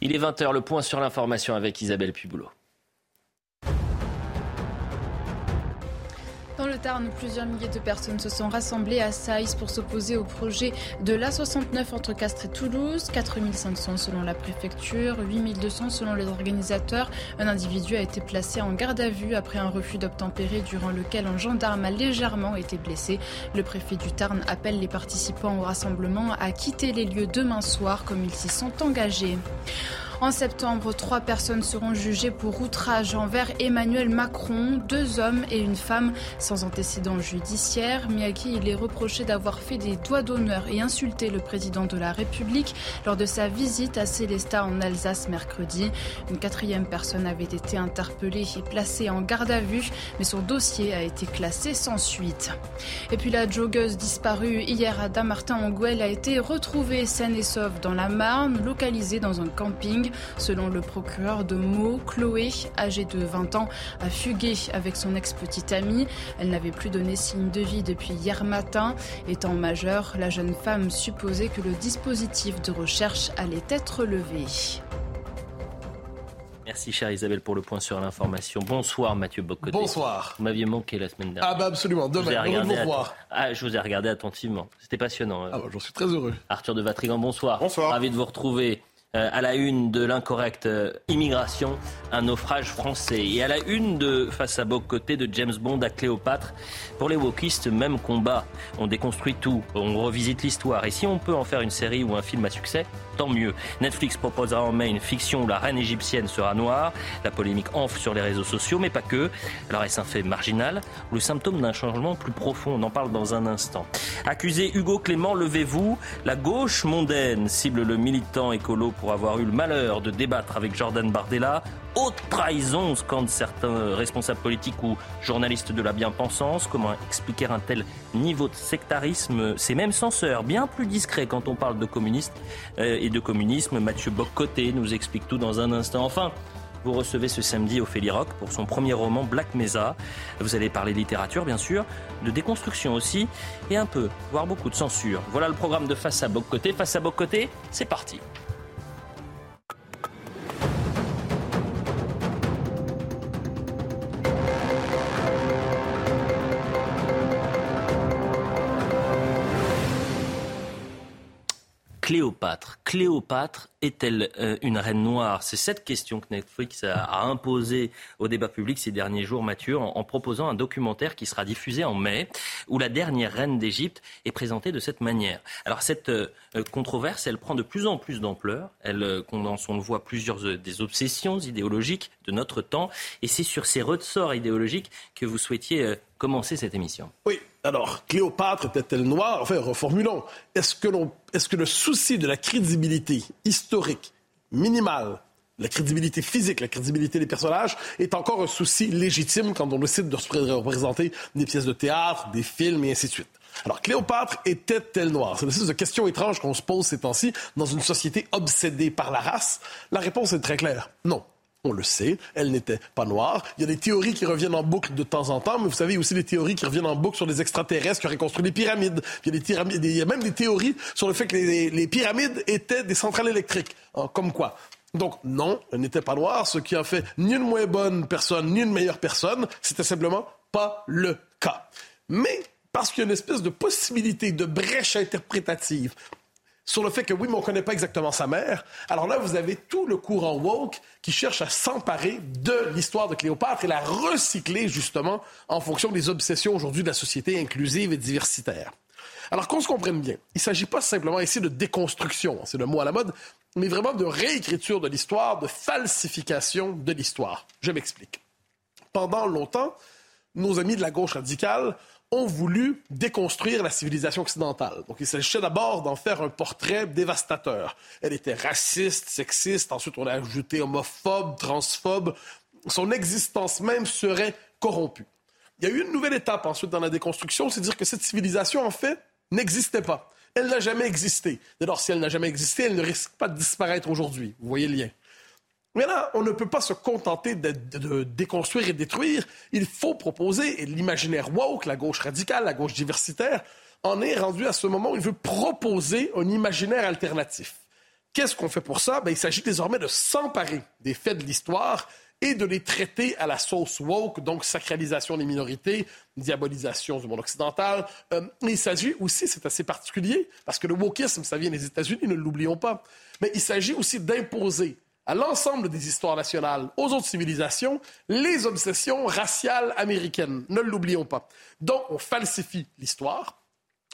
Il est 20h, le point sur l'information avec Isabelle Piboulot. Tarn, plusieurs milliers de personnes se sont rassemblées à Saïs pour s'opposer au projet de l'A69 entre Castres et Toulouse. 4500 selon la préfecture, 8200 selon les organisateurs. Un individu a été placé en garde à vue après un refus d'obtempérer durant lequel un gendarme a légèrement été blessé. Le préfet du Tarn appelle les participants au rassemblement à quitter les lieux demain soir comme ils s'y sont engagés. En septembre, trois personnes seront jugées pour outrage envers Emmanuel Macron, deux hommes et une femme sans antécédent judiciaire, mais à qui il est reproché d'avoir fait des doigts d'honneur et insulté le président de la République lors de sa visite à Célestat en Alsace mercredi. Une quatrième personne avait été interpellée et placée en garde à vue, mais son dossier a été classé sans suite. Et puis la joggeuse disparue hier à Damartin-en-Gouel a été retrouvée saine et sauve dans la Marne, localisée dans un camping. Selon le procureur de Meaux, Chloé, âgée de 20 ans, a fugué avec son ex-petite amie. Elle n'avait plus donné signe de vie depuis hier matin. Étant majeure, la jeune femme supposait que le dispositif de recherche allait être levé. Merci, chère Isabelle, pour le point sur l'information. Bonsoir, Mathieu Bocoté. Bonsoir. Vous m'aviez manqué la semaine dernière. Ah, bah absolument. Je vous ai Demain, regardé vous revoir. Ah, je vous ai regardé attentivement. C'était passionnant. hein. Ah, bah, j'en suis très heureux. Arthur de Vatrigan, bonsoir. Bonsoir. Ravi de vous retrouver. Euh, à la une de l'incorrecte euh, immigration, un naufrage français. Et à la une de Face à Boc côté de James Bond à Cléopâtre. Pour les wokistes, même combat. On déconstruit tout, on revisite l'histoire. Et si on peut en faire une série ou un film à succès, tant mieux. Netflix proposera en mai une fiction où la reine égyptienne sera noire. La polémique enfle sur les réseaux sociaux, mais pas que. Alors est-ce un fait marginal ou le symptôme d'un changement plus profond On en parle dans un instant. Accusé Hugo Clément, levez-vous. La gauche mondaine cible le militant écolo pour avoir eu le malheur de débattre avec Jordan Bardella. Haute trahison, scandent certains responsables politiques ou journalistes de la bien-pensance. Comment expliquer un tel niveau de sectarisme? Ces mêmes censeurs, bien plus discrets quand on parle de communistes euh, et de communisme. Mathieu Boccoté nous explique tout dans un instant. Enfin, vous recevez ce samedi Ophélie Rock pour son premier roman Black Mesa. Vous allez parler littérature, bien sûr, de déconstruction aussi, et un peu, voire beaucoup de censure. Voilà le programme de Face à Boc-Côté. Face à Boc-Côté, c'est parti. Cléopâtre. Cléopâtre est-elle euh, une reine noire? C'est cette question que Netflix a, imposée au débat public ces derniers jours, Mathieu, en, proposant un documentaire qui sera diffusé en mai, où la dernière reine d'Égypte est présentée de cette manière. Alors cette euh, controverse, elle prend de plus en plus d'ampleur. Elle euh, condense, on le voit, plusieurs euh, des obsessions idéologiques de notre temps, et c'est sur ces ressorts idéologiques que vous souhaitiez commencer cette émission. Oui, alors, Cléopâtre était-elle noire? Enfin, reformulons. Est-ce que, est-ce que le souci de la crédibilité historique minimale, la crédibilité physique, la crédibilité des personnages, est encore un souci légitime quand on décide de repré- représenter des pièces de théâtre, des films et ainsi de suite alors, Cléopâtre était-elle noire? C'est l'espèce de question étrange qu'on se pose ces temps-ci dans une société obsédée par la race. La réponse est très claire. Non. On le sait, elle n'était pas noire. Il y a des théories qui reviennent en boucle de temps en temps, mais vous savez, il y a aussi des théories qui reviennent en boucle sur des extraterrestres qui auraient construit les pyramides. Il y a, des il y a même des théories sur le fait que les, les pyramides étaient des centrales électriques. Comme quoi? Donc, non, elle n'était pas noire, ce qui a fait ni une moins bonne personne, ni une meilleure personne. C'était simplement pas le cas. Mais, parce qu'il y a une espèce de possibilité de brèche interprétative sur le fait que oui, mais on ne connaît pas exactement sa mère. Alors là, vous avez tout le courant woke qui cherche à s'emparer de l'histoire de Cléopâtre et la recycler justement en fonction des obsessions aujourd'hui de la société inclusive et diversitaire. Alors qu'on se comprenne bien, il ne s'agit pas simplement ici de déconstruction, c'est le mot à la mode, mais vraiment de réécriture de l'histoire, de falsification de l'histoire. Je m'explique. Pendant longtemps, nos amis de la gauche radicale ont voulu déconstruire la civilisation occidentale. Donc, il s'agissait d'abord d'en faire un portrait dévastateur. Elle était raciste, sexiste, ensuite on a ajouté homophobe, transphobe. Son existence même serait corrompue. Il y a eu une nouvelle étape ensuite dans la déconstruction, c'est dire que cette civilisation, en fait, n'existait pas. Elle n'a jamais existé. Alors, si elle n'a jamais existé, elle ne risque pas de disparaître aujourd'hui. Vous voyez le lien. Mais là, on ne peut pas se contenter de, déconstruire et détruire. Il faut proposer, et l'imaginaire woke, la gauche radicale, la gauche diversitaire, en est rendu à ce moment où il veut proposer un imaginaire alternatif. Qu'est-ce qu'on fait pour ça? Ben, il s'agit désormais de s'emparer des faits de l'histoire et de les traiter à la sauce woke, donc sacralisation des minorités, diabolisation du monde occidental. Euh, il s'agit aussi, c'est assez particulier, parce que le wokisme, ça vient des États-Unis, ne l'oublions pas, mais il s'agit aussi d'imposer à l'ensemble des histoires nationales, aux autres civilisations, les obsessions raciales américaines. Ne l'oublions pas. Donc, on falsifie l'histoire,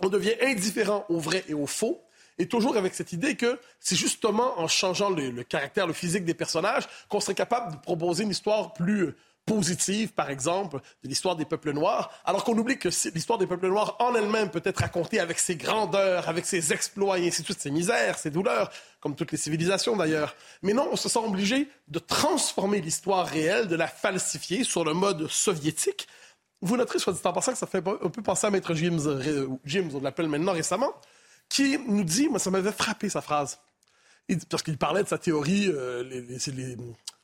on devient indifférent au vrai et au faux, et toujours avec cette idée que c'est justement en changeant le, caractère, le physique des personnages qu'on serait capable de proposer une histoire plus positive, par exemple, de l'histoire des peuples noirs, alors qu'on oublie que l'histoire des peuples noirs en elle-même peut être racontée avec ses grandeurs, avec ses exploits et ainsi de suite, ses misères, ses douleurs, comme toutes les civilisations d'ailleurs. Mais non, on se sent obligé de transformer l'histoire réelle, de la falsifier sur le mode soviétique. Vous noterez, soit dit en passant, que ça fait un peu penser à Maître James, euh, James on l'appelle maintenant récemment, qui nous dit, moi ça m'avait frappé sa phrase, parce qu'il parlait de sa théorie, euh, les, les,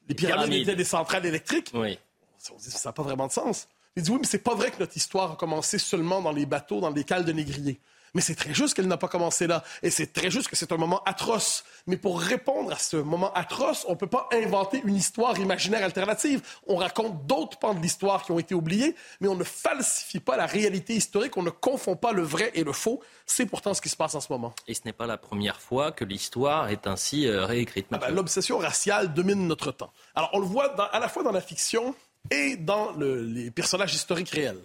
les, pyramides étaient des centrales électriques. Oui ça n'a pas vraiment de sens. Il dit oui, mais c'est pas vrai que notre histoire a commencé seulement dans les bateaux, dans les cales de négriers. Mais c'est très juste qu'elle n'a pas commencé là. Et c'est très juste que c'est un moment atroce. Mais pour répondre à ce moment atroce, on ne peut pas inventer une histoire imaginaire alternative. On raconte d'autres pans de l'histoire qui ont été oubliés, mais on ne falsifie pas la réalité historique, on ne confond pas le vrai et le faux. C'est pourtant ce qui se passe en ce moment. Et ce n'est pas la première fois que l'histoire est ainsi euh, réécrite. Ah ben, l'obsession raciale domine notre temps. Alors on le voit à la fois dans la fiction et dans les personnages historiques réels.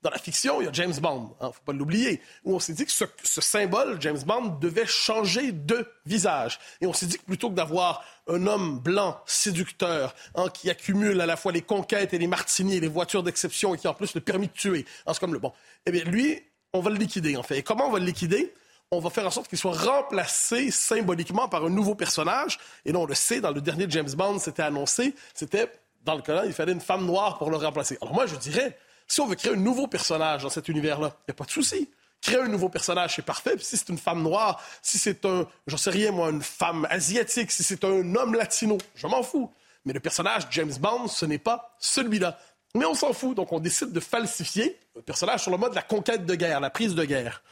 Dans la fiction, il y a James Bond, il hein, ne faut pas l'oublier, où on s'est dit que ce, symbole, James Bond, devait changer de visage. Et on s'est dit que plutôt que d'avoir un homme blanc, séducteur, hein, qui accumule à la fois les conquêtes et les martinis et les voitures d'exception et qui en plus le permis de tuer, comme le bon, eh bien lui, on va le liquider en fait. Et comment on va le liquider? On va faire en sorte qu'il soit remplacé symboliquement par un nouveau personnage. Et là, on le sait, dans le dernier James Bond, c'était annoncé, c'était dans le cas il fallait une femme noire pour le remplacer. Alors moi, je dirais, si on veut créer un nouveau personnage dans cet univers-là, il n'y a pas de souci. Créer un nouveau personnage, c'est parfait. Puis si c'est une femme noire, si c'est un, j'en sais rien, moi, une femme asiatique, si c'est un homme latino, je m'en fous. Mais le personnage James Bond, ce n'est pas celui-là. Mais on s'en fout, donc on décide de falsifier le personnage sur le mode de la conquête de guerre, la prise de guerre.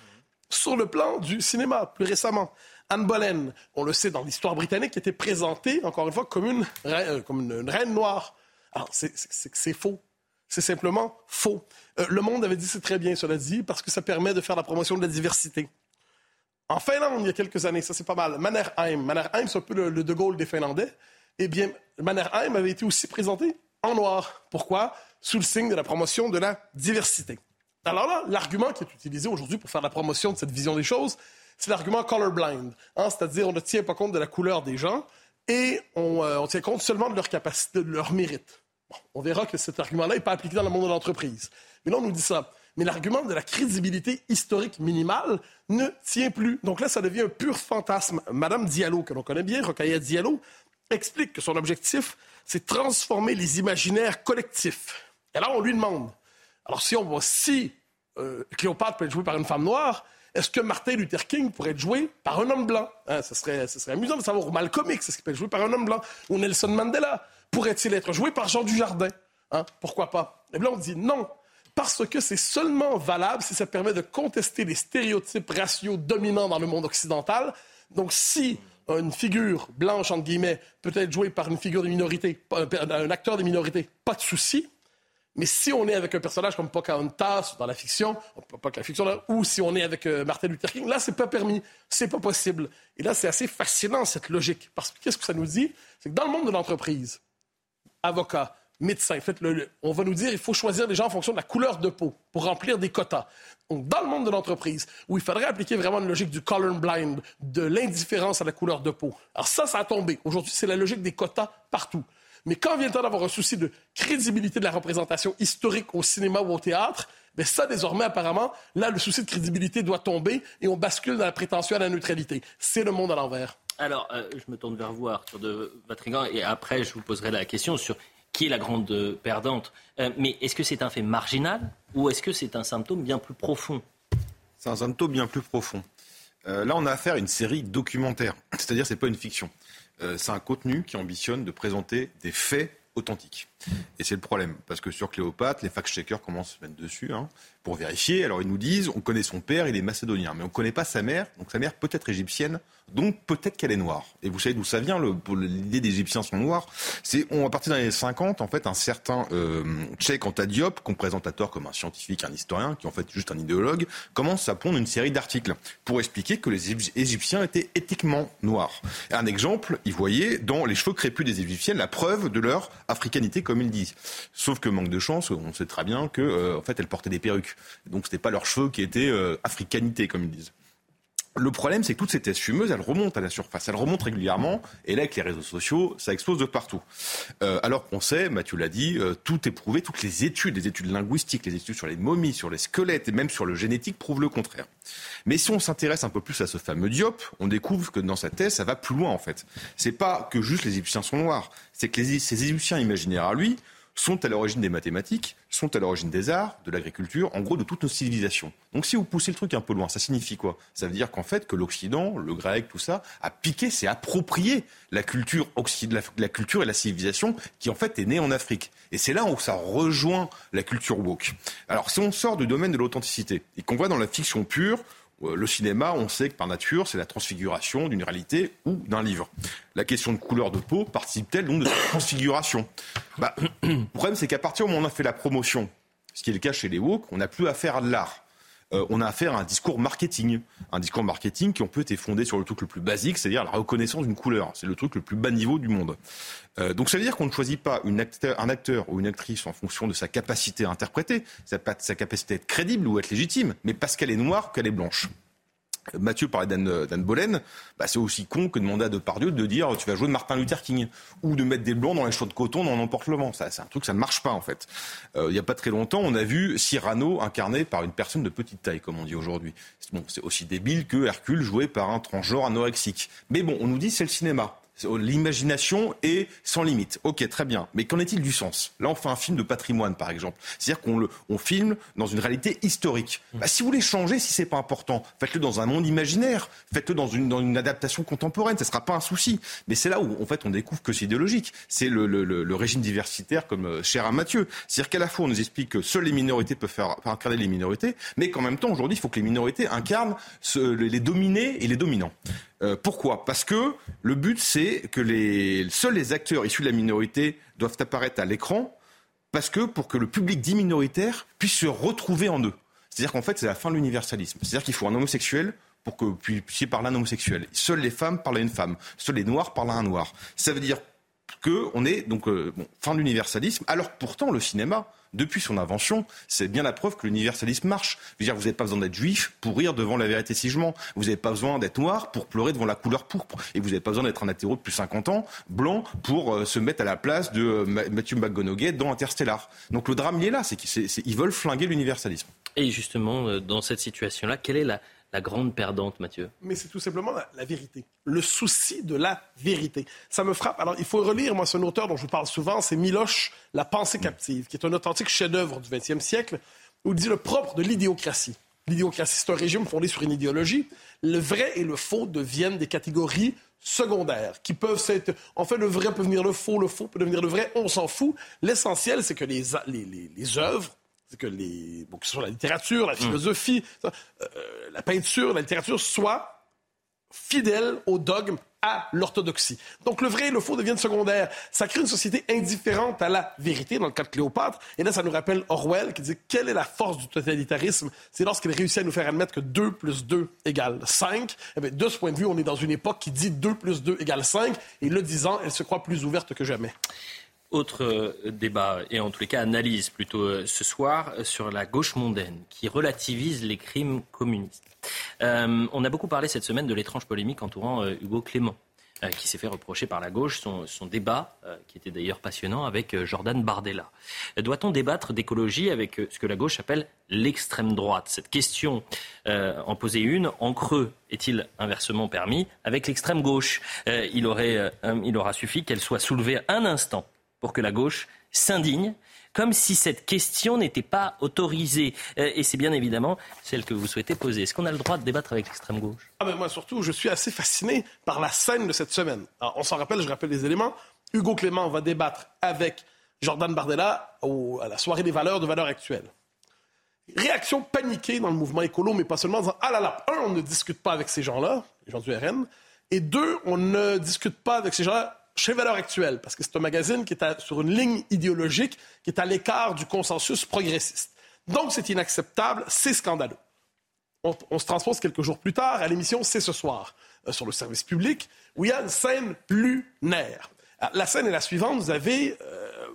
Sur le plan du cinéma, plus récemment, Anne Boleyn, on le sait dans l'histoire britannique, était présentée, encore une fois, comme une, euh, comme une reine noire. Alors, c'est faux. C'est simplement faux. Euh, le Monde avait dit c'est très bien, cela dit, parce que ça permet de faire la promotion de la diversité. En Finlande, il y a quelques années, ça c'est pas mal, Mannerheim. Mannerheim, c'est un peu le, De Gaulle des Finlandais. Eh bien, Mannerheim avait été aussi présenté en noir. Pourquoi? Sous le signe de la promotion de la diversité. Alors là, l'argument qui est utilisé aujourd'hui pour faire la promotion de cette vision des choses, c'est l'argument colorblind. Hein? C'est-à-dire, on ne tient pas compte de la couleur des gens et on, euh, on tient compte seulement de leur capacité, de leur mérite on verra que cet argument-là n'est pas appliqué dans le monde de l'entreprise. Mais là, on nous dit ça. Mais l'argument de la crédibilité historique minimale ne tient plus. Donc là, ça devient un pur fantasme. Madame Diallo, que l'on connaît bien, Rocaille Diallo, explique que son objectif, c'est transformer les imaginaires collectifs. Et là, on lui demande, alors si, on, si euh, Cléopâtre peut être jouée par une femme noire, est-ce que Martin Luther King pourrait être joué par un homme blanc? Hein, ce, serait, serait amusant de savoir. Malcolm X, est-ce qu'il peut être joué par un homme blanc? Ou Nelson Mandela? Pourrait-il être joué par Jean Dujardin? Hein? Pourquoi pas? Et bien on dit non, parce que c'est seulement valable si ça permet de contester les stéréotypes raciaux dominants dans le monde occidental. Donc, si une figure blanche, entre guillemets, peut être jouée par une figure de minorité, un acteur de minorité, pas de souci. Mais si on est avec un personnage comme Pocahontas dans la fiction, pas que la fiction, ou si on est avec euh, Martin Luther King, là, c'est pas permis, c'est pas possible. Et là, c'est assez fascinant, cette logique. Parce que qu'est-ce que ça nous dit? C'est que dans le monde de l'entreprise, avocat, médecin. Fait, on va nous dire qu'il faut choisir des gens en fonction de la couleur de peau pour remplir des quotas. Donc, dans le monde de l'entreprise, où il faudrait appliquer vraiment une logique du color blind, de l'indifférence à la couleur de peau. Alors ça, ça a tombé. Aujourd'hui, c'est la logique des quotas partout. Mais quand vient le temps d'avoir un souci de crédibilité de la représentation historique au cinéma ou au théâtre, Mais ça, désormais, apparemment, là, le souci de crédibilité doit tomber et on bascule dans la prétention à la neutralité. C'est le monde à l'envers. Alors, euh, je me tourne vers vous, Arthur de Vatrigan, et après, je vous poserai la question sur qui est la grande euh, perdante. Euh, mais est-ce que c'est un fait marginal ou est-ce que c'est un symptôme bien plus profond? C'est un symptôme bien plus profond. là, on a affaire à une série documentaire, c'est-à-dire c'est pas une fiction. C'est un contenu qui ambitionne de présenter des faits authentiques. Et c'est le problème, parce que sur Cléopâtre, les fact-checkers commencent à se mettre dessus hein, pour vérifier. Alors ils nous disent, on connaît son père, il est macédonien, mais on ne connaît pas sa mère, donc sa mère peut être égyptienne, donc peut-être qu'elle est noire. Et vous savez d'où ça vient, l'idée des Égyptiens sont noirs? C'est à partir des années 50, en fait, un certain euh, Cheikh Anta Diop, qu'on présente à tort comme un scientifique, un historien, qui est en fait juste un idéologue, commence à pondre une série d'articles pour expliquer que les Égyptiens étaient éthiquement noirs. Un exemple, il voyait dans les cheveux crépus des Égyptiennes la preuve de leur africanité, comme il dit. Sauf que manque de chance, on sait très bien que, euh, en fait, elles portaient des perruques. Donc c'était pas leurs cheveux qui étaient euh, africanité, comme ils disent. Le problème, c'est que toute cette fumeuse, elle remonte à la surface, elle remonte régulièrement, et là, avec les réseaux sociaux, ça explose de partout. Euh, alors qu'on sait, Mathieu l'a dit, euh, tout est prouvé, toutes les études, les études linguistiques, les études sur les momies, sur les squelettes, et même sur le génétique, prouvent le contraire. Mais si on s'intéresse un peu plus à ce fameux Diop, on découvre que dans sa thèse, ça va plus loin, en fait. C'est pas que juste les Égyptiens sont noirs, c'est que les, ces Égyptiens imaginaires à lui, sont à l'origine des mathématiques, sont à l'origine des arts, de l'agriculture, en gros de toutes nos civilisations. Donc si vous poussez le truc un peu loin, ça signifie quoi? Ça veut dire qu'en fait que l'Occident, le grec, tout ça, a piqué, s'est approprié la culture, la culture et la civilisation qui en fait est née en Afrique. Et c'est là où ça rejoint la culture woke. Alors si on sort du domaine de l'authenticité et qu'on voit dans la fiction pure, le cinéma, on sait que par nature, c'est la transfiguration d'une réalité ou d'un livre. La question de couleur de peau participe-t-elle donc de cette transfiguration? Bah, Le problème, c'est qu'à partir du moment où on a fait la promotion, ce qui est le cas chez les woke, on n'a plus affaire à de l'art. Euh, on a affaire à un discours marketing. Un discours marketing qui, on peut, être fondé sur le truc le plus basique, c'est-à-dire la reconnaissance d'une couleur. C'est le truc le plus bas niveau du monde. Euh, donc ça veut dire qu'on ne choisit pas un acteur ou une actrice en fonction de sa capacité à interpréter, sa, sa capacité à être crédible ou à être légitime, mais parce qu'elle est noire qu'elle est blanche. Mathieu parlait d'Anne Bolen, bah c'est aussi con que de demander à Depardieu de dire tu vas jouer de Martin Luther King ou de mettre des blancs dans les chauds de coton dans n'importe le vent. Ça, c'est un truc, ça ne marche pas en fait. Euh, il n'y a pas très longtemps, on a vu Cyrano incarné par une personne de petite taille, comme on dit aujourd'hui. Bon, c'est aussi débile que Hercule joué par un transgenre anorexique. Mais bon, on nous dit c'est le cinéma. L'imagination est sans limite. Ok, très bien. Mais qu'en est-il du sens? Là, on fait un film de patrimoine, par exemple. C'est-à-dire qu'on le, on filme dans une réalité historique. Mmh. Bah, si vous voulez changer, si c'est pas important, faites-le dans un monde imaginaire. Faites-le dans une, dans une adaptation contemporaine. Ce sera pas un souci. Mais c'est là où, en fait, on découvre que c'est idéologique. C'est le, le, le, régime diversitaire, comme euh, cher à Mathieu. C'est-à-dire qu'à la fois, on nous explique que seules les minorités peuvent faire incarner les minorités, mais qu'en même temps, aujourd'hui, il faut que les minorités incarnent les dominés et les dominants. Euh, pourquoi? Parce que le but, c'est que les, seuls les acteurs issus de la minorité doivent apparaître à l'écran, parce que pour que le public dit minoritaire puisse se retrouver en eux. C'est-à-dire qu'en fait, c'est la fin de l'universalisme. C'est-à-dire qu'il faut un homosexuel pour que vous puissiez parler à un homosexuel. Seules les femmes parlent à une femme. Seuls les noirs parlent à un noir. Ça veut dire qu'on est donc euh, fin de l'universalisme, alors que pourtant le cinéma depuis son invention, c'est bien la preuve que l'universalisme marche. vous n'avez pas besoin d'être juif pour rire devant la vérité si je mens. Vous n'avez pas besoin d'être noir pour pleurer devant la couleur pourpre. Et vous n'avez pas besoin d'être un athéro de plus 50 ans, blanc, pour euh, se mettre à la place de euh, Matthew McGonaghy dans Interstellar. Donc le drame, il est là. C'est qu'ils veulent flinguer l'universalisme. Et justement, euh, dans cette situation-là, quelle est la, la grande perdante, Mathieu Mais c'est tout simplement la, vérité. Le souci de la vérité. Ça me frappe. Alors, il faut relire, moi, c'est un auteur dont je parle souvent, c'est Miloche, La pensée captive, qui est un authentique chef-d'œuvre du XXe siècle, où il dit le propre de l'idéocratie. L'idéocratie, c'est un régime fondé sur une idéologie. Le vrai et le faux deviennent des catégories secondaires qui peuvent être. En fait, le vrai peut devenir le faux, le faux peut devenir le vrai, on s'en fout. L'essentiel, c'est que les œuvres c'est que les, bon, que ce soit la littérature, la mm. philosophie, euh, la peinture, la littérature soient fidèles au dogme, à l'orthodoxie. Donc le vrai et le faux deviennent secondaires. Ça crée une société indifférente à la vérité, dans le cas de Cléopâtre. Et là, ça nous rappelle Orwell qui dit quelle est la force du totalitarisme? C'est lorsqu'il réussit à nous faire admettre que 2 plus 2 égale 5. Eh bien, de ce point de vue, on est dans une époque qui dit 2 plus 2 égale 5. Et le disant, elle se croit plus ouverte que jamais. Autre euh, débat, et en tous les cas analyse plutôt euh, ce soir, euh, sur la gauche mondaine qui relativise les crimes communistes. on a beaucoup parlé cette semaine de l'étrange polémique entourant Hugo Clément. qui s'est fait reprocher par la gauche son, son débat, qui était d'ailleurs passionnant, avec Jordan Bardella. Doit-on débattre d'écologie avec ce que la gauche appelle l'extrême droite? Cette question en poser une, en creux, est-il inversement permis? Avec l'extrême gauche il, aurait, il aura suffi qu'elle soit soulevée un instant pour que la gauche s'indigne comme si cette question n'était pas autorisée. Euh, et c'est bien évidemment celle que vous souhaitez poser. Est-ce qu'on a le droit de débattre avec l'extrême gauche? Ah ben Moi, surtout, je suis assez fasciné par la scène de cette semaine. on s'en rappelle, je rappelle les éléments. Hugo Clément va débattre avec Jordan Bardella à la soirée des valeurs de valeurs actuelles. Réaction paniquée dans le mouvement écolo, mais pas seulement en disant Ah là là, un, on ne discute pas avec ces gens-là, les gens du RN, et deux, on ne discute pas avec ces gens-là chez Valeurs Actuelles, parce que c'est un magazine qui est sur une ligne idéologique qui est à l'écart du consensus progressiste. Donc, c'est inacceptable, c'est scandaleux. On, se transpose quelques jours plus tard à l'émission C'est ce soir, euh, sur le service public, où il y a une scène lunaire. la scène est la suivante. Vous avez euh,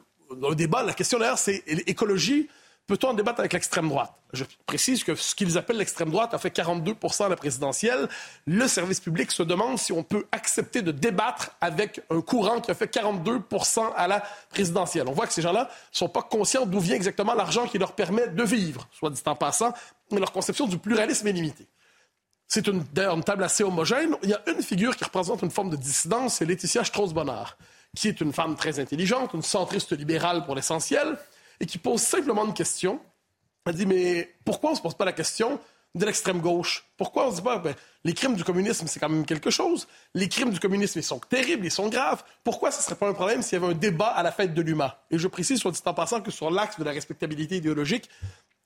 un débat, la question d'ailleurs, c'est écologie Peut-on en débattre avec l'extrême droite? Je précise que ce qu'ils appellent l'extrême droite a fait 42% à la présidentielle. Le service public se demande si on peut accepter de débattre avec un courant qui a fait 42% à la présidentielle. On voit que ces gens-là ne sont pas conscients d'où vient exactement l'argent qui leur permet de vivre, soit dit en passant, mais leur conception du pluralisme est limitée. C'est d'ailleurs une table assez homogène. Il y a une figure qui représente une forme de dissidence, c'est Laetitia Strauss-Bonnard, qui est une femme très intelligente, une centriste libérale pour l'essentiel, et qui pose simplement une question. Elle dit, mais pourquoi on ne se pose pas la question de l'extrême gauche? Pourquoi on ne se dit pas, ben, les crimes du communisme, c'est quand même quelque chose. Les crimes du communisme, ils sont terribles, ils sont graves. Pourquoi ce ne serait pas un problème s'il y avait un débat à la fête de l'UMA? Et je précise, soit dit en passant, que sur l'axe de la respectabilité idéologique,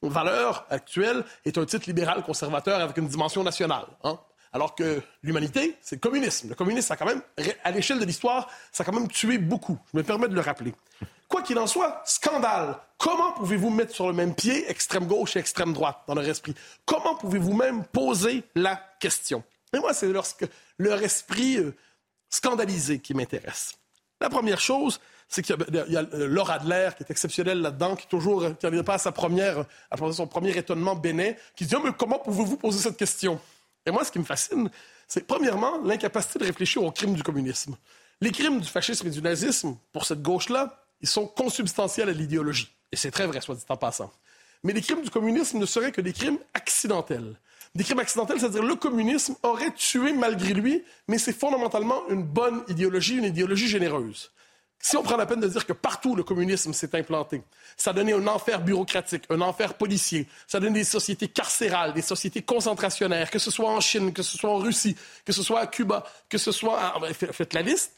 valeur actuelle est un titre libéral conservateur avec une dimension nationale. Hein? Alors que l'humanité, c'est le communisme. Le communisme, a quand même, à l'échelle de l'histoire, ça a quand même tué beaucoup. Je me permets de le rappeler. Qu'il en soit, scandale. Comment pouvez-vous mettre sur le même pied extrême gauche et extrême droite dans leur esprit? Comment pouvez-vous même poser la question? Et moi, c'est leur esprit euh, scandalisé qui m'intéresse. La première chose, c'est qu'il y a, euh, Laura Adler qui est exceptionnelle là-dedans, qui toujours, euh, qui pas à sa première, à son premier étonnement bénin, qui dit, oh, mais comment pouvez-vous poser cette question? Et moi, ce qui me fascine, c'est premièrement l'incapacité de réfléchir aux crimes du communisme. Les crimes du fascisme et du nazisme, pour cette gauche-là, ils sont consubstantiels à l'idéologie. Et c'est très vrai, soit dit en passant. Mais les crimes du communisme ne seraient que des crimes accidentels. Des crimes accidentels, c'est-à-dire le communisme aurait tué malgré lui, mais c'est fondamentalement une bonne idéologie, une idéologie généreuse. Si on prend la peine de dire que partout le communisme s'est implanté, ça a donné un enfer bureaucratique, un enfer policier, ça a donné des sociétés carcérales, des sociétés concentrationnaires, que ce soit en Chine, que ce soit en Russie, que ce soit à Cuba, que ce soit... En... Faites la liste.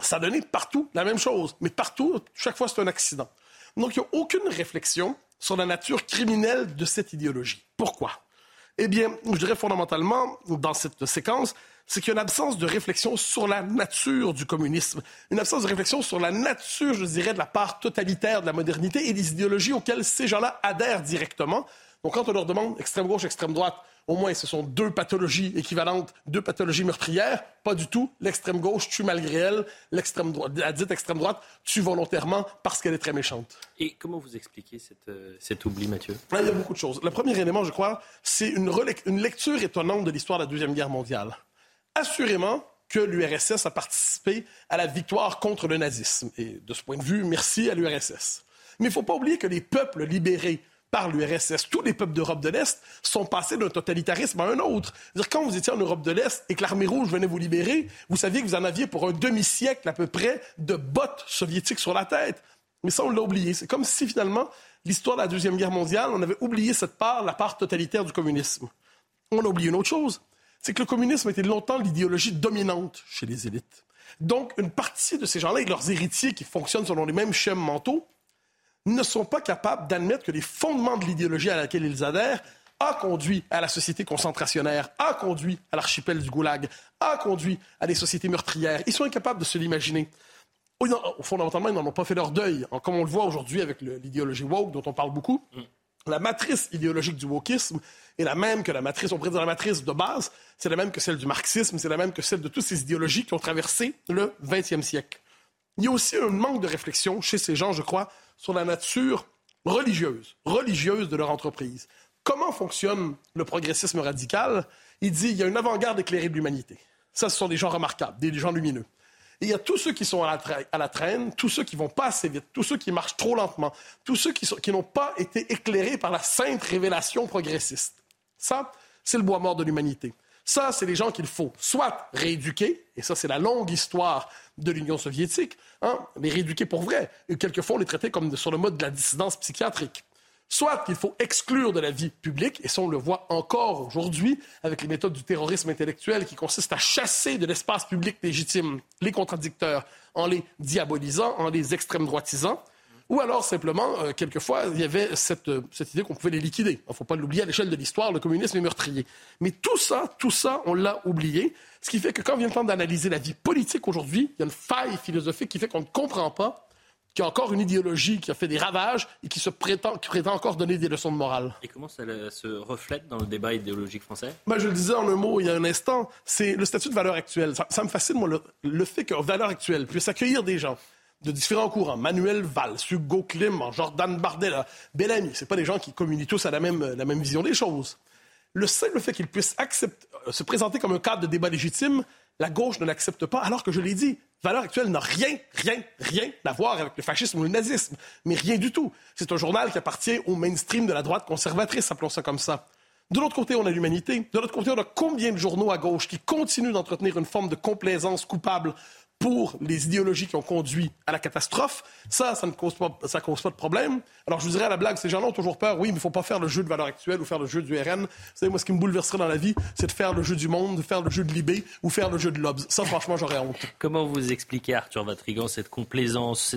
Ça a donné partout la même chose, mais partout, chaque fois, c'est un accident. Donc, il n'y a aucune réflexion sur la nature criminelle de cette idéologie. Pourquoi? Eh bien, je dirais fondamentalement, dans cette séquence, c'est qu'il y a une absence de réflexion sur la nature du communisme, une absence de réflexion sur la nature, je dirais, de la part totalitaire de la modernité et des idéologies auxquelles ces gens-là adhèrent directement. Donc, quand on leur demande extrême gauche, extrême droite, au moins ce sont deux pathologies équivalentes, deux pathologies meurtrières. Pas du tout. L'extrême gauche tue malgré elle. L'extrême droite, la dite extrême droite tue volontairement parce qu'elle est très méchante. Et comment vous expliquez cette, euh, cet oubli, Mathieu? Il y a beaucoup de choses. Le premier élément, je crois, c'est une, une lecture étonnante de l'histoire de la Deuxième Guerre mondiale. Assurément, que l'URSS a participé à la victoire contre le nazisme. Et de ce point de vue, merci à l'URSS. Mais il ne faut pas oublier que les peuples libérés par l'URSS. Tous les peuples d'Europe de l'Est sont passés d'un totalitarisme à un autre. -dire, quand vous étiez en Europe de l'Est et que l'armée rouge venait vous libérer, vous saviez que vous en aviez pour un demi-siècle à peu près de bottes soviétiques sur la tête. Mais ça, on l'a oublié. C'est comme si finalement, l'histoire de la Deuxième Guerre mondiale, on avait oublié cette part, la part totalitaire du communisme. On a oublié une autre chose. C'est que le communisme était longtemps l'idéologie dominante chez les élites. Donc, une partie de ces gens-là et leurs héritiers qui fonctionnent selon les mêmes schèmes mentaux ne sont pas capables d'admettre que les fondements de l'idéologie à laquelle ils adhèrent a conduit à la société concentrationnaire, a conduit à l'archipel du Goulag, a conduit à des sociétés meurtrières. Ils sont incapables de se l'imaginer. Fondamentalement, ils n'en ont pas fait leur deuil, comme on le voit aujourd'hui avec l'idéologie woke dont on parle beaucoup. Mm. La matrice idéologique du wokisme est la même que la matrice, on pourrait dire la matrice de base, c'est la même que celle du marxisme, c'est la même que celle de toutes ces idéologies qui ont traversé le 20e siècle. Il y a aussi un manque de réflexion chez ces gens, je crois, sur la nature religieuse, religieuse de leur entreprise. Comment fonctionne le progressisme radical? Il dit il y a une avant-garde éclairée de l'humanité. Ça, ce sont des gens remarquables, des gens lumineux. Il y a tous ceux qui sont à la, traîne, tous ceux qui vont pas assez vite, tous ceux qui marchent trop lentement, tous ceux qui, qui n'ont pas été éclairés par la sainte révélation progressiste. Ça, c'est le bois mort de l'humanité. Ça, c'est les gens qu'il faut soit rééduquer, et ça, c'est la longue histoire de l'Union soviétique, hein, les rééduquer pour vrai, et quelquefois les traiter comme sur le mode de la dissidence psychiatrique. Soit qu'il faut exclure de la vie publique, et ça on le voit encore aujourd'hui avec les méthodes du terrorisme intellectuel qui consistent à chasser de l'espace public légitime les contradicteurs en les diabolisant, en les extrême droitisant, ou alors simplement, euh, quelquefois, il y avait cette, euh, cette idée qu'on pouvait les liquider. Il ne faut pas l'oublier à l'échelle de l'histoire, le communisme est meurtrier. Mais tout ça, tout ça, on l'a oublié. Ce qui fait que quand vient le temps d'analyser la vie politique aujourd'hui, il y a une faille philosophique qui fait qu'on ne comprend pas qu'il y a encore une idéologie qui a fait des ravages et qui se prétend, qui prétend encore donner des leçons de morale. Et comment ça se reflète dans le débat idéologique français? Ben, Je le disais en un mot il y a un instant, c'est le statut de valeur actuelle. Ça, me fascine, moi, le, le fait que valeur actuelle puisse accueillir des gens de différents courants. Manuel Valls, Hugo Klim, Jordan Bardella, Bellamy. Ce pas des gens qui communient tous à la même, la vision des choses. Le simple fait qu'ils puissent euh, se présenter comme un cadre de débat légitime, la gauche ne l'accepte pas, alors que je l'ai dit, Valeur actuelle n'a rien, rien, rien à voir avec le fascisme ou le nazisme, mais rien du tout. C'est un journal qui appartient au mainstream de la droite conservatrice, appelons ça comme ça. De l'autre côté, on a l'humanité. De l'autre côté, on a combien de journaux à gauche qui continuent d'entretenir une forme de complaisance coupable pour les idéologies qui ont conduit à la catastrophe, ça, ça ne cause pas, ça cause pas de problème. Alors, je vous dirais à la blague, ces gens-là ont toujours peur, oui, mais il ne faut pas faire le jeu de valeur actuelle ou faire le jeu du RN. Vous savez, moi, ce qui me bouleverserait dans la vie, c'est de faire le jeu du monde, de faire le jeu de Libé ou faire le jeu de l'Obs. Ça, franchement, j'aurais honte. Comment vous expliquez, Arthur Vatrigan, cette complaisance,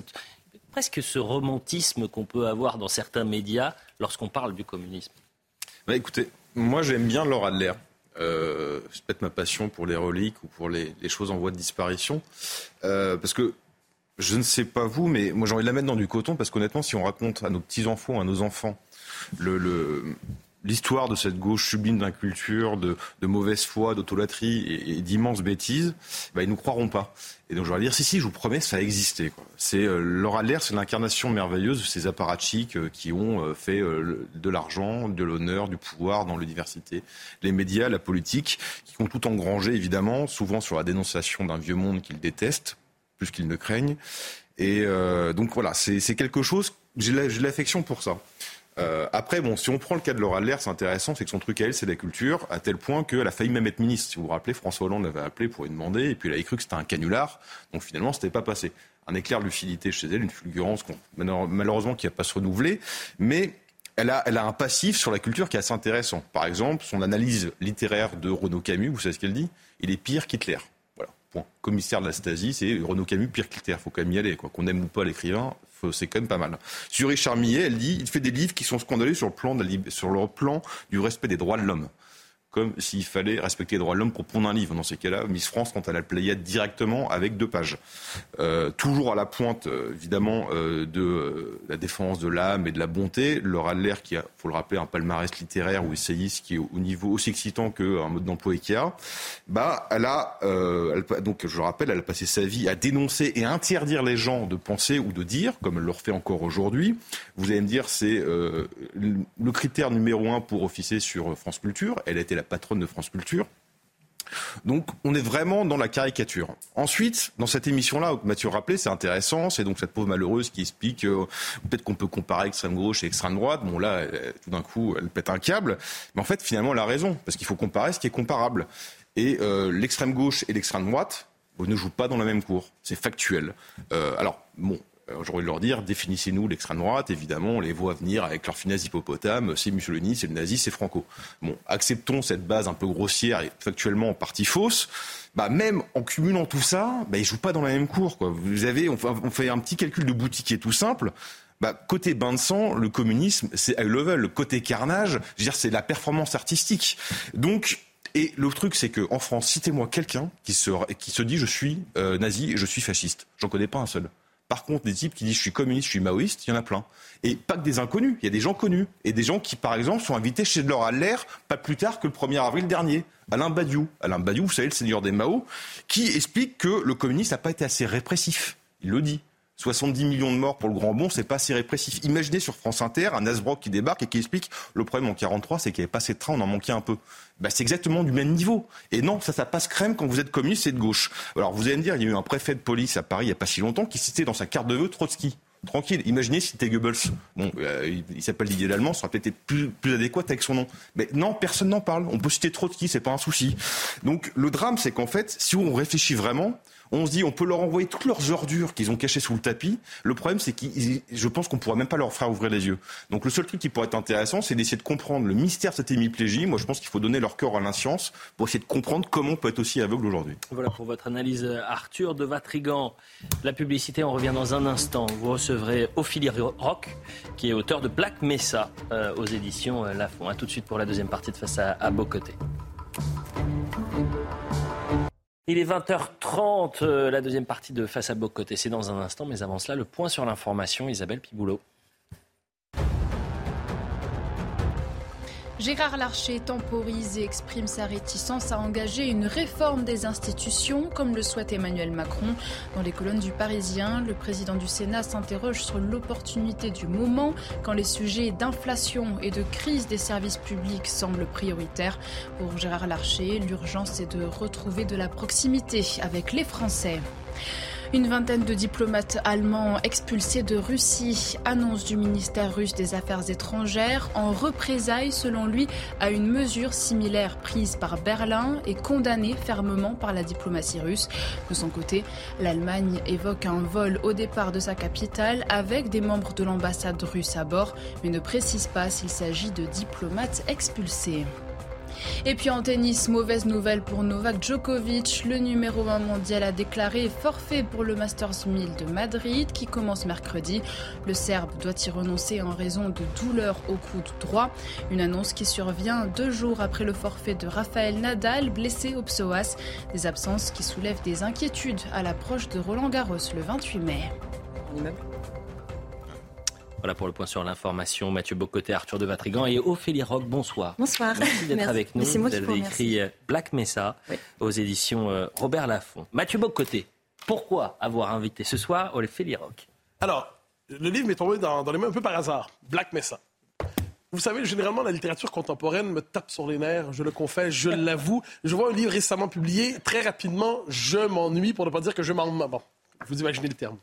presque ce romantisme qu'on peut avoir dans certains médias lorsqu'on parle du communisme? Bah, Écoutez, moi, j'aime bien Laura Adler euh, peut-être ma passion pour les reliques ou pour les, choses en voie de disparition. Euh, parce que je ne sais pas vous, mais moi j'ai envie de la mettre dans du coton parce qu'honnêtement, si on raconte à nos petits-enfants, à nos enfants, le, l'histoire de cette gauche sublime d'inculture, de, de mauvaise foi, d'autolatrie et, d'immenses bêtises, bah, ils nous croiront pas. Et donc je vais dire, si, si, je vous promets, ça a existé. C'est, euh, c'est l'incarnation merveilleuse de ces apparatchiks euh, qui ont euh, fait euh, de l'argent, de l'honneur, du pouvoir dans l'université. Les médias, la politique, qui ont tout engrangé, évidemment, souvent sur la dénonciation d'un vieux monde qu'ils détestent, plus qu'ils ne craignent. Et donc voilà, c'est, c'est quelque chose, j'ai l'affection pour ça. Euh, après, bon, si on prend le cas de Laura Adler, c'est intéressant, c'est que son truc à elle, c'est la culture, à tel point qu'elle a failli même être ministre. Si vous vous rappelez, François Hollande l'avait appelé pour lui demander, et puis elle avait cru que c'était un canular, donc finalement, c'était pas passé. Un éclair de lucidité chez elle, une fulgurance malheureusement qui n'a pas se renouveler, mais elle a, elle a un passif sur la culture qui est assez intéressant. Par exemple, son analyse littéraire de Renaud Camus, vous savez ce qu'elle dit? Il est pire qu'Hitler. Voilà, point. Commissaire de la Stasi, c'est Renaud Camus pire qu'Hitler. Faut quand même y aller, quoi. Qu'on aime ou pas l'écrivain, c'est quand même pas mal. Sur Richard Millet, elle dit il fait des livres qui sont scandaleux sur le plan, sur le plan du respect des droits de l'homme comme s'il fallait respecter les droits de l'homme pour prendre un livre. Dans ces cas-là, Miss France, quand elle a le Pléiade directement avec deux pages. Euh, toujours à la pointe, euh, évidemment, euh, de la défense de l'âme et de la bonté. Laura Adler, qui a, faut le rappeler, un palmarès littéraire ou essayiste qui est au niveau aussi excitant qu'un mode d'emploi IKEA, bah, elle a, donc, je le rappelle, elle a passé sa vie à dénoncer et interdire les gens de penser ou de dire, comme elle le refait encore aujourd'hui. Vous allez me dire, c'est le critère numéro un pour officier sur France Culture. Elle a la patronne de France Culture. Donc on est vraiment dans la caricature. Ensuite, dans cette émission-là, Mathieu rappelé, c'est intéressant, c'est donc cette pauvre malheureuse qui explique euh, peut-être qu'on peut comparer extrême gauche et extrême droite. Bon là, tout d'un coup, elle pète un câble. Mais en fait, finalement, elle a raison, parce qu'il faut comparer ce qui est comparable. Et euh, l'extrême gauche et l'extrême droite ne jouent pas dans la même cour. C'est factuel. Euh, alors, bon, J'aurais de leur dire, définissez-nous l'extrême droite, évidemment, on les voit venir avec leur finesse hippopotame, c'est Mussolini, c'est le nazi, c'est Franco. Bon, acceptons cette base un peu grossière et factuellement en partie fausse. Bah, même en cumulant tout ça, bah, ils jouent pas dans la même cour. Quoi. Vous avez, on fait un petit calcul de boutiquier tout simple. Bah, côté bain de sang, le communisme, c'est high level. Côté carnage, je veux dire, c'est la performance artistique. Donc, et le truc, c'est qu'en France, citez-moi quelqu'un qui se, dit je suis euh, nazi je suis fasciste. J'en connais pas un seul. Par contre, des types qui disent je suis communiste, je suis maoïste, il y en a plein. Et pas que des inconnus, il y a des gens connus. Et des gens qui, par exemple, sont invités chez leur l'air pas plus tard que le 1er avril dernier. Alain Badiou. Alain Badiou, vous savez, le seigneur des Mao, qui explique que le communisme n'a pas été assez répressif. Il le dit. 70 millions de morts pour le grand bond, c'est pas si répressif. Imaginez sur France Inter un Asbrock qui débarque et qui explique le problème en 43, c'est qu'il n'y avait pas assez de trains, on en manquait un peu. Bah, c'est exactement du même niveau. Et non, ça, ça passe crème quand vous êtes communiste et de gauche. Alors vous allez me dire, il y a eu un préfet de police à Paris il n'y a pas si longtemps qui citait dans sa carte de vœux Trotsky. Tranquille. Imaginez si c'était Goebbels. Bon, euh, il, s'appelle Didier Lallemand, ça aurait peut-être été plus, plus adéquat avec son nom. Mais non, personne n'en parle. On peut citer Trotsky, c'est pas un souci. Donc le drame, c'est qu'en fait, si on réfléchit vraiment, on se dit on peut leur envoyer toutes leurs ordures qu'ils ont cachées sous le tapis. Le problème, c'est que je pense qu'on pourra même pas leur faire ouvrir les yeux. Donc le seul truc qui pourrait être intéressant, c'est d'essayer de comprendre le mystère de cette hémiplégie. Moi, je pense qu'il faut donner leur cœur à l'inscience pour essayer de comprendre comment on peut être aussi aveugle aujourd'hui. Voilà pour votre analyse, Arthur de Vatrigan. La publicité, on revient dans un instant. Vous recevrez Ophélie Rock, qui est auteur de Black Mesa euh, aux éditions euh, Lafont. A tout de suite pour la deuxième partie de Face à, à. Il est 20h30, euh, la deuxième partie de Face à Bocoté, c'est dans un instant, mais avant cela, le point sur l'information, Isabelle Piboulot. Gérard Larcher temporise et exprime sa réticence à engager une réforme des institutions, comme le souhaite Emmanuel Macron. Dans les colonnes du Parisien, le président du Sénat s'interroge sur l'opportunité du moment, quand les sujets d'inflation et de crise des services publics semblent prioritaires. Pour Gérard Larcher, l'urgence est de retrouver de la proximité avec les Français. Une vingtaine de diplomates allemands expulsés de Russie, annonce du ministère russe des Affaires étrangères, en représailles, selon lui, à une mesure similaire prise par Berlin et condamnée fermement par la diplomatie russe. De son côté, l'Allemagne évoque un vol au départ de sa capitale avec des membres de l'ambassade russe à bord, mais ne précise pas s'il s'agit de diplomates expulsés. Et puis en tennis, mauvaise nouvelle pour Novak Djokovic. Le numéro 1 mondial a déclaré forfait pour le Masters 1000 de Madrid qui commence mercredi. Le Serbe doit y renoncer en raison de douleurs au coude droit. Une annonce qui survient deux jours après le forfait de Rafael Nadal, blessé au psoas. Des absences qui soulèvent des inquiétudes à l'approche de Roland Garros le 28 mai. Voilà pour le point sur l'information. Mathieu Bocoté, Arthur de Vatrigan et Ophélie Rock, bonsoir. Bonsoir. Merci d'être avec nous. Vous avez écrit euh, Black Mesa aux éditions euh, Robert Laffont. Mathieu Bocoté, pourquoi avoir invité ce soir Ophélie Rock Alors, le livre m'est tombé dans, les mains un peu par hasard. Black Mesa. Vous savez, généralement, la littérature contemporaine me tape sur les nerfs, je le confesse, je l'avoue. Je vois un livre récemment publié, très rapidement, je m'ennuie, pour ne pas dire que je m'en... Bon, vous imaginez le terme.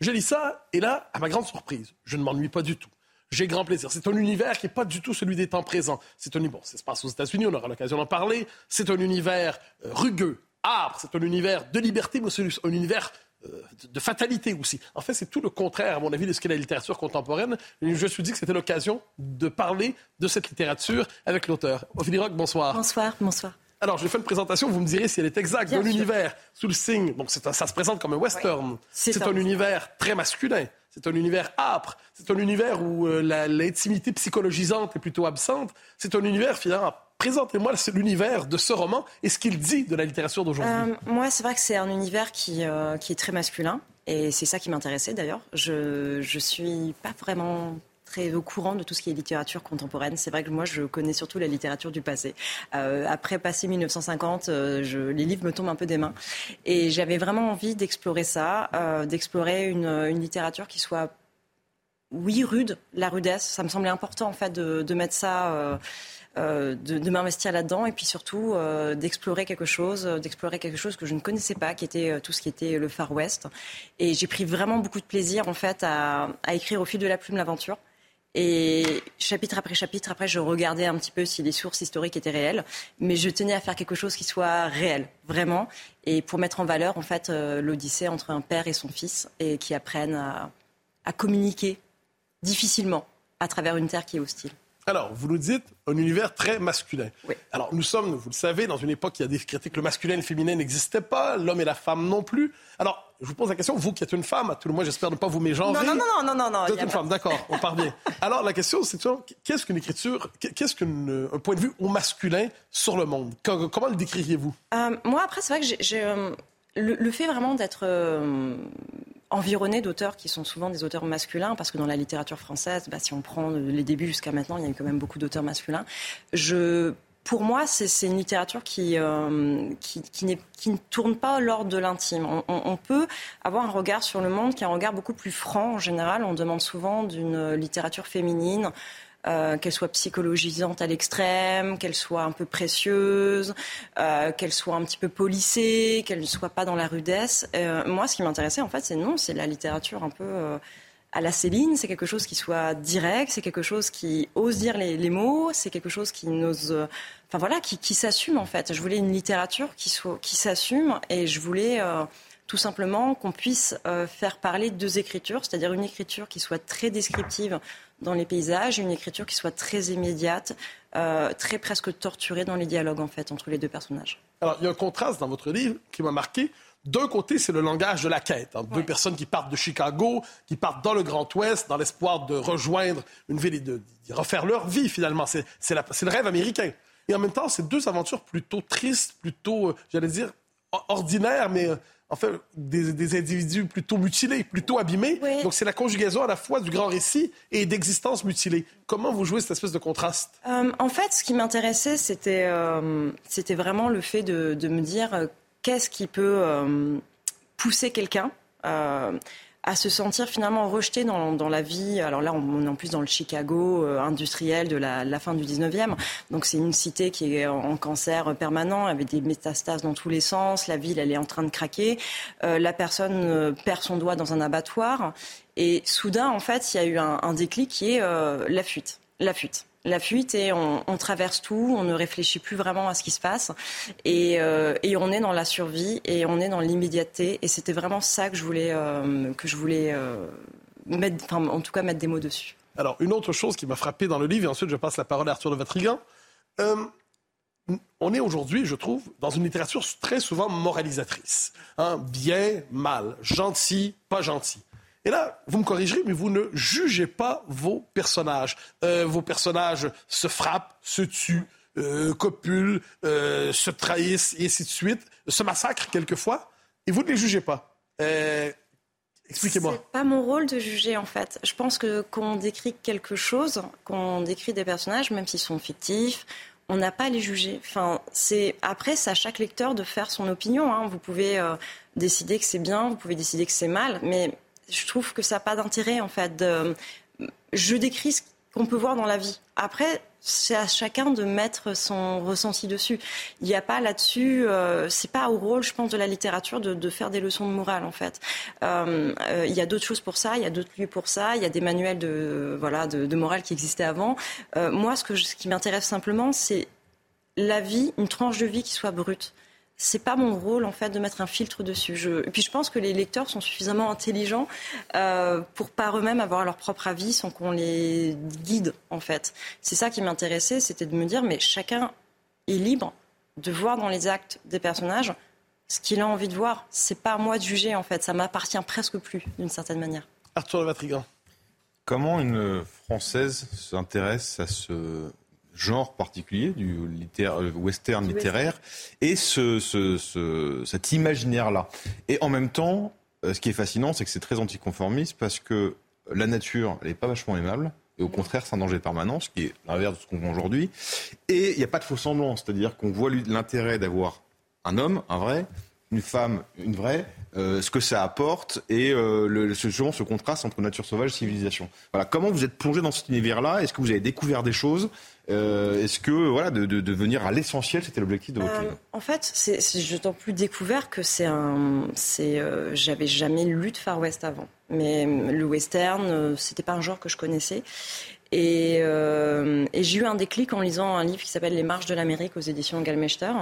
Je lis ça, et là, à ma grande surprise, je ne m'ennuie pas du tout. J'ai grand plaisir. C'est un univers qui n'est pas du tout celui des temps présents. C'est un bon, ça se passe aux États-Unis, on aura l'occasion d'en parler. C'est un univers euh, rugueux, âpre. C'est un univers de liberté, mais c'est un univers euh, de fatalité aussi. En fait, c'est tout le contraire, à mon avis, de ce qu'est la littérature contemporaine. je me suis dit que c'était l'occasion de parler de cette littérature avec l'auteur. Ophélie bonsoir. Bonsoir, bonsoir. Alors, je faire une présentation, vous me direz si elle est exacte. Dans l'univers, sous le signe, donc ça se présente comme un western. C'est un univers très masculin. C'est un univers âpre. C'est un univers où euh, l'intimité psychologisante est plutôt absente. C'est un univers, finalement, Présentez-moi l'univers de ce roman et ce qu'il dit de la littérature d'aujourd'hui. Euh, moi, c'est vrai que c'est un univers qui, euh, qui est très masculin. Et c'est ça qui m'intéressait d'ailleurs. Je ne suis pas vraiment très au courant de tout ce qui est littérature contemporaine. C'est vrai que moi, je connais surtout la littérature du passé. Euh, après passé 1950, euh, les livres me tombent un peu des mains. Et j'avais vraiment envie d'explorer ça, euh, d'explorer une, littérature qui soit, oui, rude, la rudesse. Ça me semblait important, en fait, de, mettre ça... De, m'investir là-dedans et puis surtout d'explorer quelque chose, d'explorer quelque chose que je ne connaissais pas, qui était tout ce qui était le Far West. Et j'ai pris vraiment beaucoup de plaisir en fait à écrire au fil de la plume l'aventure. Et chapitre après chapitre, après, je regardais un petit peu si les sources historiques étaient réelles, mais je tenais à faire quelque chose qui soit réel, vraiment, et pour mettre en valeur, en fait, euh, l'Odyssée entre un père et son fils, et qui apprennent à, à communiquer difficilement à travers une terre qui est hostile. Alors, vous nous dites un univers très masculin. Oui. Alors, nous sommes, vous le savez, dans une époque qui a des critiques, le masculin et le féminin n'existaient pas, l'homme et la femme non plus. Alors, je vous pose la question, vous qui êtes une femme, à tout le moins, j'espère ne pas vous mégenrer. Non, non, non, non, non, non. Vous êtes une femme, d'accord, on part bien. Alors, la question, c'est qu'est-ce qu'une écriture, qu'est-ce qu'un point de vue au masculin sur le monde? Comment le décririez-vous? Euh, Moi, après, c'est vrai que j'ai, euh, le, fait vraiment d'être euh, environné d'auteurs qui sont souvent des auteurs masculins, parce que dans la littérature française, bah, si on prend les débuts jusqu'à maintenant, il y a eu quand même beaucoup d'auteurs masculins. Je pour moi, c'est une littérature qui, euh, qui, ne tourne pas lors de l'intime. On, peut avoir un regard sur le monde qui est un regard beaucoup plus franc en général. On demande souvent d'une littérature féminine. Euh, qu'elle soit psychologisante à l'extrême, qu'elle soit un peu précieuse, euh, qu'elle soit un petit peu polissée, qu'elle ne soit pas dans la rudesse. Moi, ce qui m'intéressait, en fait, c'est non, c'est la littérature un peu à la Céline, c'est quelque chose qui soit direct, c'est quelque chose qui ose dire les, mots, c'est quelque chose qui n'ose, enfin voilà, qui, s'assume en fait. Je voulais une littérature qui soit, qui s'assume, et je voulais euh, tout simplement qu'on puisse euh, faire parler deux écritures, c'est-à-dire une écriture qui soit très descriptive dans les paysages, une écriture qui soit très immédiate, euh, très presque torturée dans les dialogues en fait entre les deux personnages. Alors il y a un contraste dans votre livre qui m'a marqué. D'un côté, c'est le langage de la quête. Hein. Deux personnes qui partent de Chicago, qui partent dans le Grand Ouest, dans l'espoir de rejoindre une ville et de, refaire leur vie, finalement. C'est le rêve américain. Et en même temps, c'est deux aventures plutôt tristes, plutôt, euh, j'allais dire, ordinaires, mais euh, en fait, des, individus plutôt mutilés, plutôt abîmés. Donc, c'est la conjugaison à la fois du grand récit et d'existence mutilée. Comment vous jouez cette espèce de contraste? Euh, En fait, ce qui m'intéressait, c'était c'était vraiment le fait de, de me dire qu'est-ce qui peut euh, pousser quelqu'un euh, à se sentir finalement rejeté dans, la vie? Alors là, on est en plus dans le Chicago euh, industriel de la, fin du 19e. Donc c'est une cité qui est en, cancer permanent, avec des métastases dans tous les sens. La ville, elle est en train de craquer. la personne perd son doigt dans un abattoir. Et soudain, en fait, il y a eu un, un déclic qui est la fuite. La fuite la fuite et on, traverse tout, on ne réfléchit plus vraiment à ce qui se passe euh, et, on est dans la survie et on est dans l'immédiateté et c'était vraiment ça que je voulais euh, que je voulais euh, mettre, en tout cas mettre des mots dessus. Alors une autre chose qui m'a frappé dans le livre et ensuite je passe la parole à Arthur de Vatrigan. on est aujourd'hui, je trouve, dans une littérature très souvent moralisatrice. Hein, bien, mal, gentil, pas gentil. Et là, vous me corrigerez, mais vous ne jugez pas vos personnages. Euh, vos personnages se frappent, se tuent, euh, copulent, euh, se trahissent, et ainsi de suite, se massacrent quelquefois, et vous ne les jugez pas. Expliquez-moi. C'est pas mon rôle de juger en fait. Je pense que quand on décrit quelque chose, quand on décrit des personnages, même s'ils sont fictifs, on n'a pas à les juger. Enfin, c'est après, c'est à chaque lecteur de faire son opinion. Hein. Vous pouvez décider que c'est bien, vous pouvez décider que c'est mal, mais je trouve que ça n'a pas d'intérêt, en fait. Je décris ce qu'on peut voir dans la vie. Après, c'est à chacun de mettre son ressenti dessus. Il n'y a pas là-dessus, euh, c'est pas au rôle, je pense, de la littérature de, faire des leçons de morale, en fait. Euh, euh, il y a d'autres choses pour ça, il y a d'autres lieux pour ça, il y a des manuels de, voilà, de, morale qui existaient avant. moi, ce, que ce qui m'intéresse simplement, c'est la vie, une tranche de vie qui soit brute c'est pas mon rôle en fait de mettre un filtre dessus. Je... Et puis je pense que les lecteurs sont suffisamment intelligents euh, pour par eux-mêmes avoir leur propre avis sans qu'on les guide en fait. C'est ça qui m'intéressait, c'était de me dire mais chacun est libre de voir dans les actes des personnages ce qu'il a envie de voir. C'est pas à moi de juger en fait, ça m'appartient presque plus d'une certaine manière. Arthur de Vatrigan. Comment une Française s'intéresse à ce genre particulier du euh, western littéraire et ce, cet imaginaire-là. Et en même temps, euh, ce qui est fascinant, c'est que c'est très anticonformiste parce que la nature, elle n'est pas vachement aimable. Et au contraire, c'est un danger permanent, ce qui est l'inverse de ce qu'on voit aujourd'hui. Et il n'y a pas de faux semblant, c'est-à-dire qu'on voit l'intérêt d'avoir un homme, un vrai, une femme, une vraie, euh, ce que ça apporte et euh, le, ce, ce contraste entre nature sauvage et civilisation. Voilà. Comment vous êtes plongé dans cet univers-là? Est-ce que vous avez découvert des choses? Euh, Est-ce que voilà, de, de, de venir à l'essentiel, c'était l'objectif de votre euh, livre En fait, c'est, d'autant plus découvert que c'est un, c'est, euh, j'avais jamais lu de Far West avant. Mais le western, c'était pas un genre que je connaissais. Et, euh, et j'ai eu un déclic en lisant un livre qui s'appelle Les marches de l'Amérique aux éditions Gallmeister.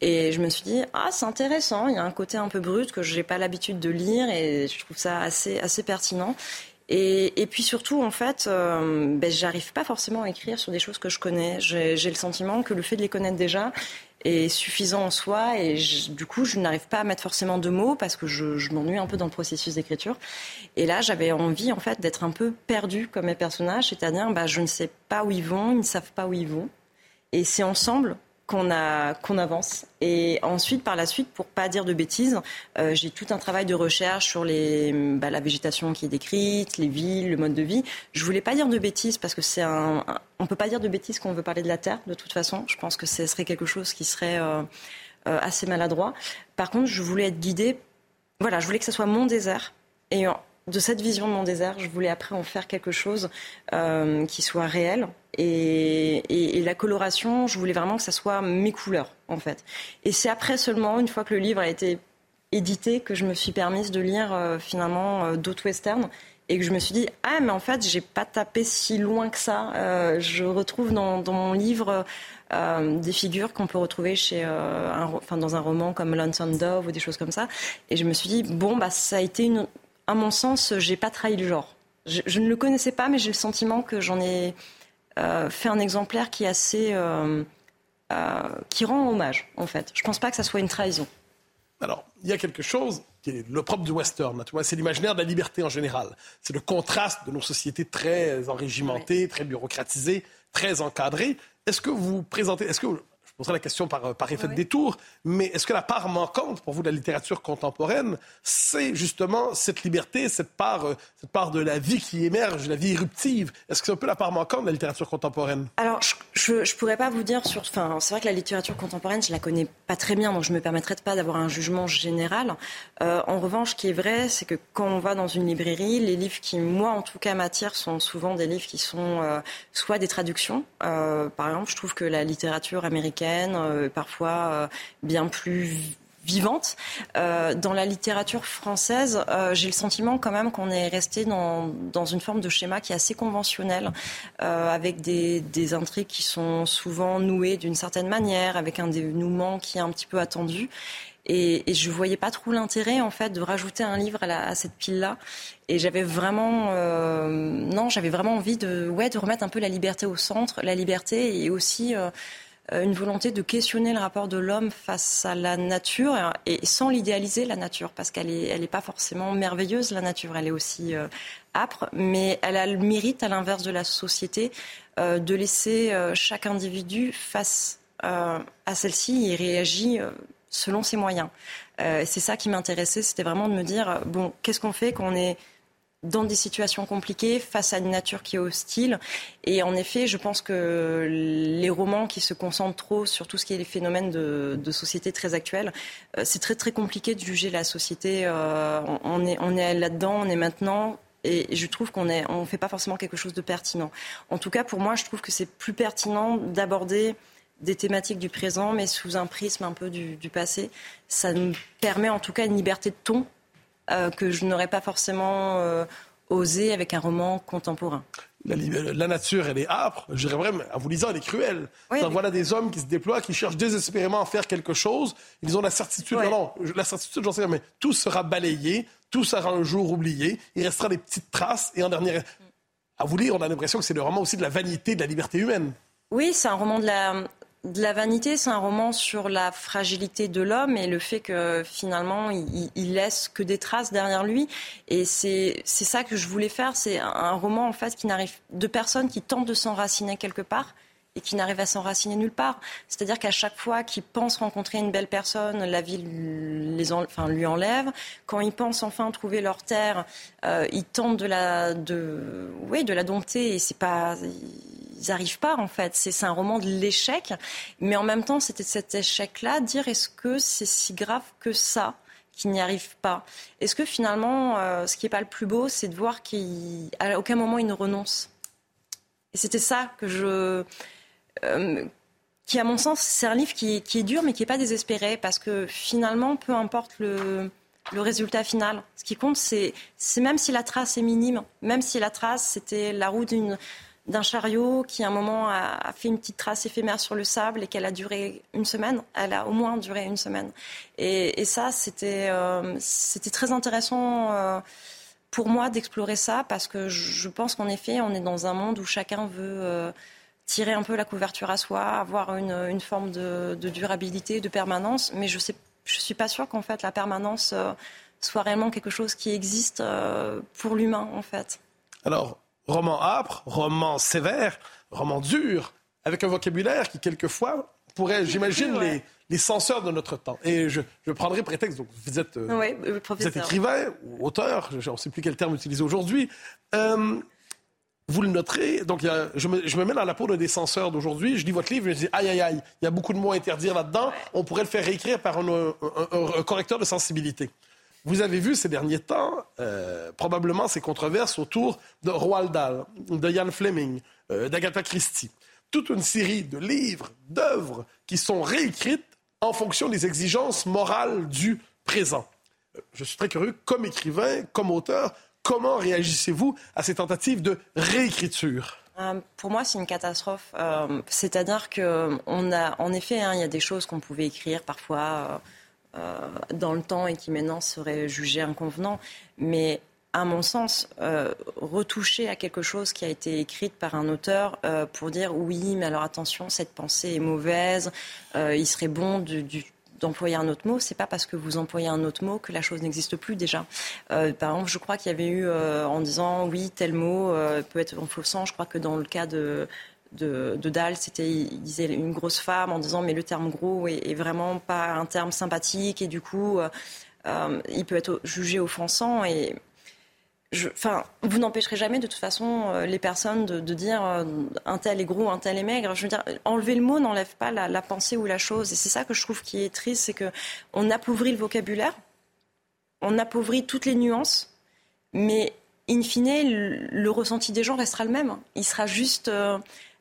Et je me suis dit, ah, c'est intéressant, il y a un côté un peu brut que je n'ai pas l'habitude de lire et je trouve ça assez, assez pertinent. Et, puis surtout, en fait, euh, ben, j'arrive pas forcément à écrire sur des choses que je connais. J'ai le sentiment que le fait de les connaître déjà est suffisant en soi et du coup je n'arrive pas à mettre forcément de mots parce que je, je m'ennuie un peu dans le processus d'écriture et là j'avais envie en fait d'être un peu perdue comme mes personnages c'est-à-dire bah, je ne sais pas où ils vont ils ne savent pas où ils vont et c'est ensemble qu'on qu'on avance. Et ensuite par la suite pour pas dire de bêtises euh, j'ai tout un travail de recherche sur les bah, la végétation qui est décrite les villes le mode de vie. Je voulais pas dire de bêtises parce que c'est un, on peut pas dire de bêtises quand on veut parler de la terre de toute façon. Je pense que ce serait quelque chose qui serait euh, euh, assez maladroit. Par contre je voulais être guidée. Voilà je voulais que ce soit mon désert. Et de cette vision de mon désert, je voulais après en faire quelque chose qui soit réel. Et, la coloration, je voulais vraiment que ça soit mes couleurs, en fait. Et c'est après seulement, une fois que le livre a été édité, que je me suis permise de lire euh, finalement euh, d'autres westerns et que je me suis dit ah mais en fait j'ai pas tapé si loin que ça. je retrouve dans, mon livre des figures qu'on peut retrouver chez, enfin, dans un roman comme Lonesome Dove ou des choses comme ça. Et je me suis dit bon bah ça a été une à mon sens, j'ai pas trahi le genre. Je, ne le connaissais pas, mais j'ai le sentiment que j'en ai euh, fait un exemplaire qui est assez, euh, euh, qui rend hommage, en fait. Je pense pas que ça soit une trahison. Alors, il y a quelque chose qui est le propre du western. Tu vois, c'est l'imaginaire de la liberté en général. C'est le contraste de nos sociétés très enrégimentées, très bureaucratisées, très encadrées. Est-ce que vous présentez, est-ce que poserai la question par, par effet de détour, mais est-ce que la part manquante pour vous de la littérature contemporaine, c'est justement cette liberté, cette part, euh, cette part de la vie qui émerge, la vie éruptive? Est-ce que c'est un peu la part manquante de la littérature contemporaine? Alors, je ne pourrais pas vous dire sur. Enfin, c'est vrai que la littérature contemporaine, je la connais pas très bien, donc je me permettrai pas d'avoir un jugement général. Euh, en revanche, ce qui est vrai, c'est que quand on va dans une librairie, les livres qui, moi, en tout cas, m'attirent sont souvent des livres qui sont euh, soit des traductions. par exemple, je trouve que la littérature américaine euh, parfois euh, bien plus vivante. Euh, dans la littérature française, j'ai le sentiment quand même qu'on est resté dans, une forme de schéma qui est assez conventionnel, avec des, intrigues qui sont souvent nouées d'une certaine manière, avec un dénouement qui est un petit peu attendu. Et, et je voyais pas trop l'intérêt en fait de rajouter un livre à, à cette pile-là. Et j'avais vraiment, non, j'avais vraiment envie de, ouais, de remettre un peu la liberté au centre, la liberté et aussi une volonté de questionner le rapport de l'homme face à la nature et sans l'idéaliser la nature parce qu'elle n'est elle pas forcément merveilleuse la nature. Elle est aussi euh, âpre mais elle a le mérite à l'inverse de la société euh, de laisser chaque individu face à celle-ci et réagit selon ses moyens. C'est ça qui m'intéressait c'était vraiment de me dire bon qu'est-ce qu'on fait quand on est dans des situations compliquées, face à une nature qui est hostile. Et en effet, je pense que les romans qui se concentrent trop sur tout ce qui est les phénomènes de, société très actuels, euh, c'est très très compliqué de juger la société. Euh, on est, là-dedans, on est maintenant. Et je trouve qu'on ne fait pas forcément quelque chose de pertinent. En tout cas, pour moi, je trouve que c'est plus pertinent d'aborder des thématiques du présent, mais sous un prisme un peu du, du passé. Ça nous permet en tout cas une liberté de ton euh, que je n'aurais pas forcément euh, osé avec un roman contemporain. La, nature, elle est âpre. Je dirais vraiment, en vous lisant, elle est cruelle. Voilà des hommes qui se déploient, qui cherchent désespérément à faire quelque chose. Ils ont la certitude, non, la certitude, j'en sais rien, mais tout sera balayé, tout sera un jour oublié. Il restera des petites traces. Et en dernier, à vous lire, on a l'impression que c'est le roman aussi de la vanité, de la liberté humaine. Oui, c'est un roman de la, de la vanité, c'est un roman sur la fragilité de l'homme et le fait que finalement il, il, laisse que des traces derrière lui. Et c'est ça que je voulais faire. C'est un roman en fait qui n'arrive de personnes qui tentent de s'enraciner quelque part et qui n'arrivent à s'enraciner nulle part. C'est-à-dire qu'à chaque fois qu'ils pensent rencontrer une belle personne, la vie les enfin, lui enlève. Quand ils pensent enfin trouver leur terre, euh, ils tentent de la, de, oui, de la dompter et c'est pas ils n'arrivent pas en fait. C'est un roman de l'échec, mais en même temps, c'était cet échec-là, dire est-ce que c'est si grave que ça qu'ils n'y arrivent pas? Est-ce que finalement, euh, ce qui n'est pas le plus beau, c'est de voir qu'à aucun moment ils ne renoncent Et c'était ça que je. Euh, qui, à mon sens, c'est un livre qui, qui, est dur, mais qui n'est pas désespéré, parce que finalement, peu importe le, le résultat final. Ce qui compte, c'est même si la trace est minime, même si la trace, c'était la roue d'une d'un chariot qui, à un moment, a, fait une petite trace éphémère sur le sable et qu'elle a duré une semaine. Elle a au moins duré une semaine. Et, ça, c'était euh, c'était très intéressant euh, pour moi d'explorer ça parce que je pense qu'en effet, on est dans un monde où chacun veut euh, tirer un peu la couverture à soi, avoir une, une forme de, de, durabilité, de permanence. Mais je ne je suis pas sûre qu'en fait la permanence soit réellement quelque chose qui existe pour l'humain, en fait. Alors, roman âpre, roman sévère, roman dur, avec un vocabulaire qui quelquefois pourrait, j'imagine, les, les censeurs de notre temps. Et je, je prendrai prétexte, donc vous êtes, euh, vous êtes écrivain ou auteur, je ne sais plus quel terme utiliser aujourd'hui. Euh, vous le noterez, donc il y a- je, me, je me mets dans la peau d'un des censeurs d'aujourd'hui, je lis votre livre, je me dis aïe aïe aïe, il y a beaucoup de mots à interdire là-dedans, on pourrait le faire réécrire par un, un- un- un correcteur de sensibilité. Vous avez vu ces derniers temps, euh, probablement ces controverses autour de Roald Dahl, de Ian Fleming, euh, d'Agatha Christie. Toute une série de livres, d'œuvres qui sont réécrites en fonction des exigences morales du présent. Euh, Je suis très curieux, comme écrivain, comme auteur, comment réagissez-vous à ces tentatives de réécriture? Pour moi, c'est une catastrophe. C'est-à-dire que on a, en effet, hein, il y a des choses qu'on pouvait écrire parfois dans le temps et qui maintenant seraient jugées inconvenants. Mais à mon sens, euh, retoucher à quelque chose qui a été écrite par un auteur euh, pour dire oui, mais alors attention, cette pensée est mauvaise, euh, il serait bon d'employer un autre mot, c'est pas parce que vous employez un autre mot que la chose n'existe plus déjà. Euh, par exemple, je crois qu'il y avait eu euh, en disant oui, tel mot euh, peut être en faussant. Je crois que dans le cas de de, de Dahl, c'était il disait une grosse femme en disant mais le terme gros est, vraiment pas un terme sympathique et du coup euh, euh, il peut être jugé offensant et enfin, vous n'empêcherez jamais de toute façon euh, les personnes de, dire un tel est gros, un tel est maigre. Je veux dire, enlever le mot n'enlève pas la, pensée ou la chose. Et c'est ça que je trouve qui est triste, c'est que on appauvrit le vocabulaire, on appauvrit toutes les nuances, mais in fine, le, ressenti des gens restera le même. Il sera juste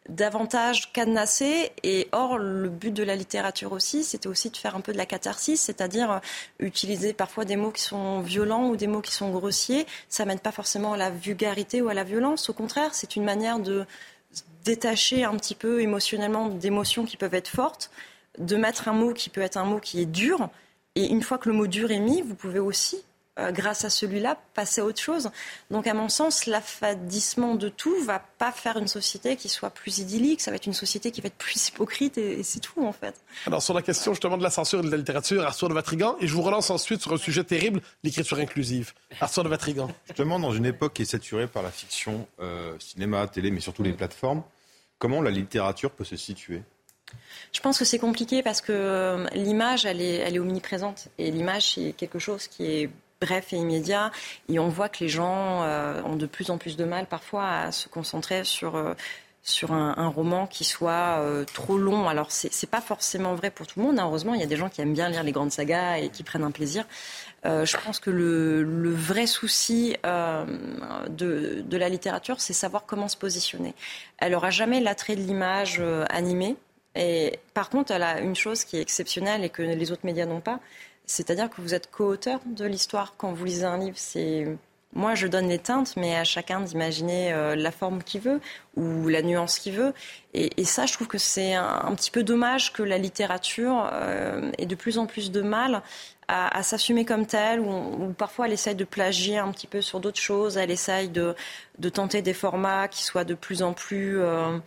davantage cadenassé. Et or, le but de la littérature aussi, c'était aussi de faire un peu de la catharsis, c'est-à-dire euh, utiliser parfois des mots qui sont violents ou des mots qui sont grossiers. Ça mène pas forcément à la vulgarité ou à la violence. Au contraire, c'est une manière de détacher un petit peu émotionnellement d'émotions qui peuvent être fortes, de mettre un mot qui peut être un mot qui est dur. Et une fois que le mot dur est mis, vous pouvez aussi euh, grâce à celui-là, passer à autre chose. Donc, à mon sens, l'affadissement de tout va pas faire une société qui soit plus idyllique. Ça va être une société qui va être plus hypocrite et, et c'est tout, en fait. Alors, sur la question justement de la censure et de la littérature, Arthur de Vatrigan, et je vous relance ensuite sur un sujet terrible, l'écriture inclusive. Arthur de Vatrigan. Justement, dans une époque qui est saturée par la fiction, euh, cinéma, télé, mais surtout les plateformes, comment la littérature peut se situer? Je pense que c'est compliqué parce que euh, l'image, elle est, elle est omniprésente. Et l'image, c'est quelque chose qui est bref et immédiat. Et on voit que les gens euh, ont de plus en plus de mal parfois à se concentrer sur, euh, sur un, roman qui soit euh, trop long. Alors, c'est c'est pas forcément vrai pour tout le monde. hein. Heureusement, il y a des gens qui aiment bien lire les grandes sagas et qui prennent un plaisir. Je pense que le, vrai souci de, de la littérature, c'est savoir comment se positionner. Elle aura jamais l'attrait de l'image animée. Et par contre, elle a une chose qui est exceptionnelle et que les autres médias n'ont pas, c'est-à-dire que vous êtes co-auteur de l'histoire quand vous lisez un livre. C'est moi, je donne les teintes, mais à chacun d'imaginer euh, la forme qu'il veut ou la nuance qu'il veut. Et, ça, je trouve que c'est un, petit peu dommage que la littérature euh, ait de plus en plus de mal à, s'assumer comme telle, ou, parfois elle essaye de plagier un petit peu sur d'autres choses, elle essaye de, de tenter des formats qui soient de plus en plus euh,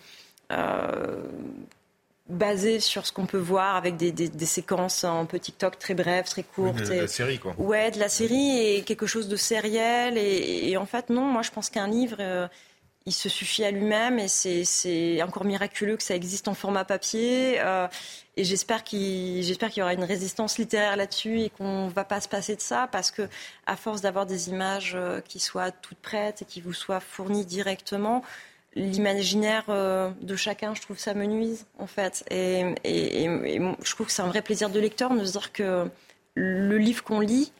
basés sur ce qu'on peut voir avec des, des- des séquences un peu TikTok très brèves, très courtes. de et- la série, quoi. Ouais, de la série et quelque chose de sériel. Et, et en fait, non, moi je pense qu'un livre, euh, il se suffit à lui-même et c'est- encore miraculeux que ça existe en format papier. euh, et j'espère qu'il qu'il y aura une résistance littéraire là-dessus et qu'on va pas se passer de ça parce que à force d'avoir des images euh, qui soient toutes prêtes et qui vous soient fournies directement, l'imaginaire euh, de chacun, je trouve ça me nuise en fait. Et, et- et- et je trouve que c'est un vrai plaisir de lecteur de se dire que le livre qu'on lit,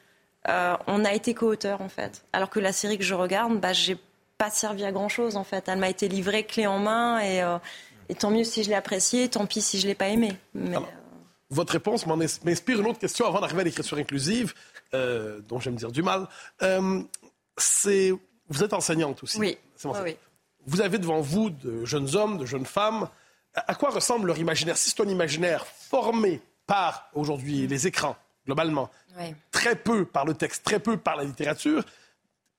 euh, on a été co-auteur en fait. Alors que la série que je regarde, bah, j'ai pas servi à grand chose en fait. Elle m'a été livrée clé en main et, euh, et tant mieux si je l'ai appréciée, tant pis si je l'ai pas aimée. Mais, Alors, Votre réponse m'inspire une autre question avant d'arriver à l'écriture inclusive, euh, dont j'aime dire du mal. C'est, vous êtes enseignante aussi. oui, C'est bon, oui. Vous avez devant vous de jeunes hommes, de jeunes femmes. À à quoi ressemble leur imaginaire Si c'est un imaginaire formé par, aujourd'hui, les écrans, globalement, oui. très peu par le texte, très peu par la littérature,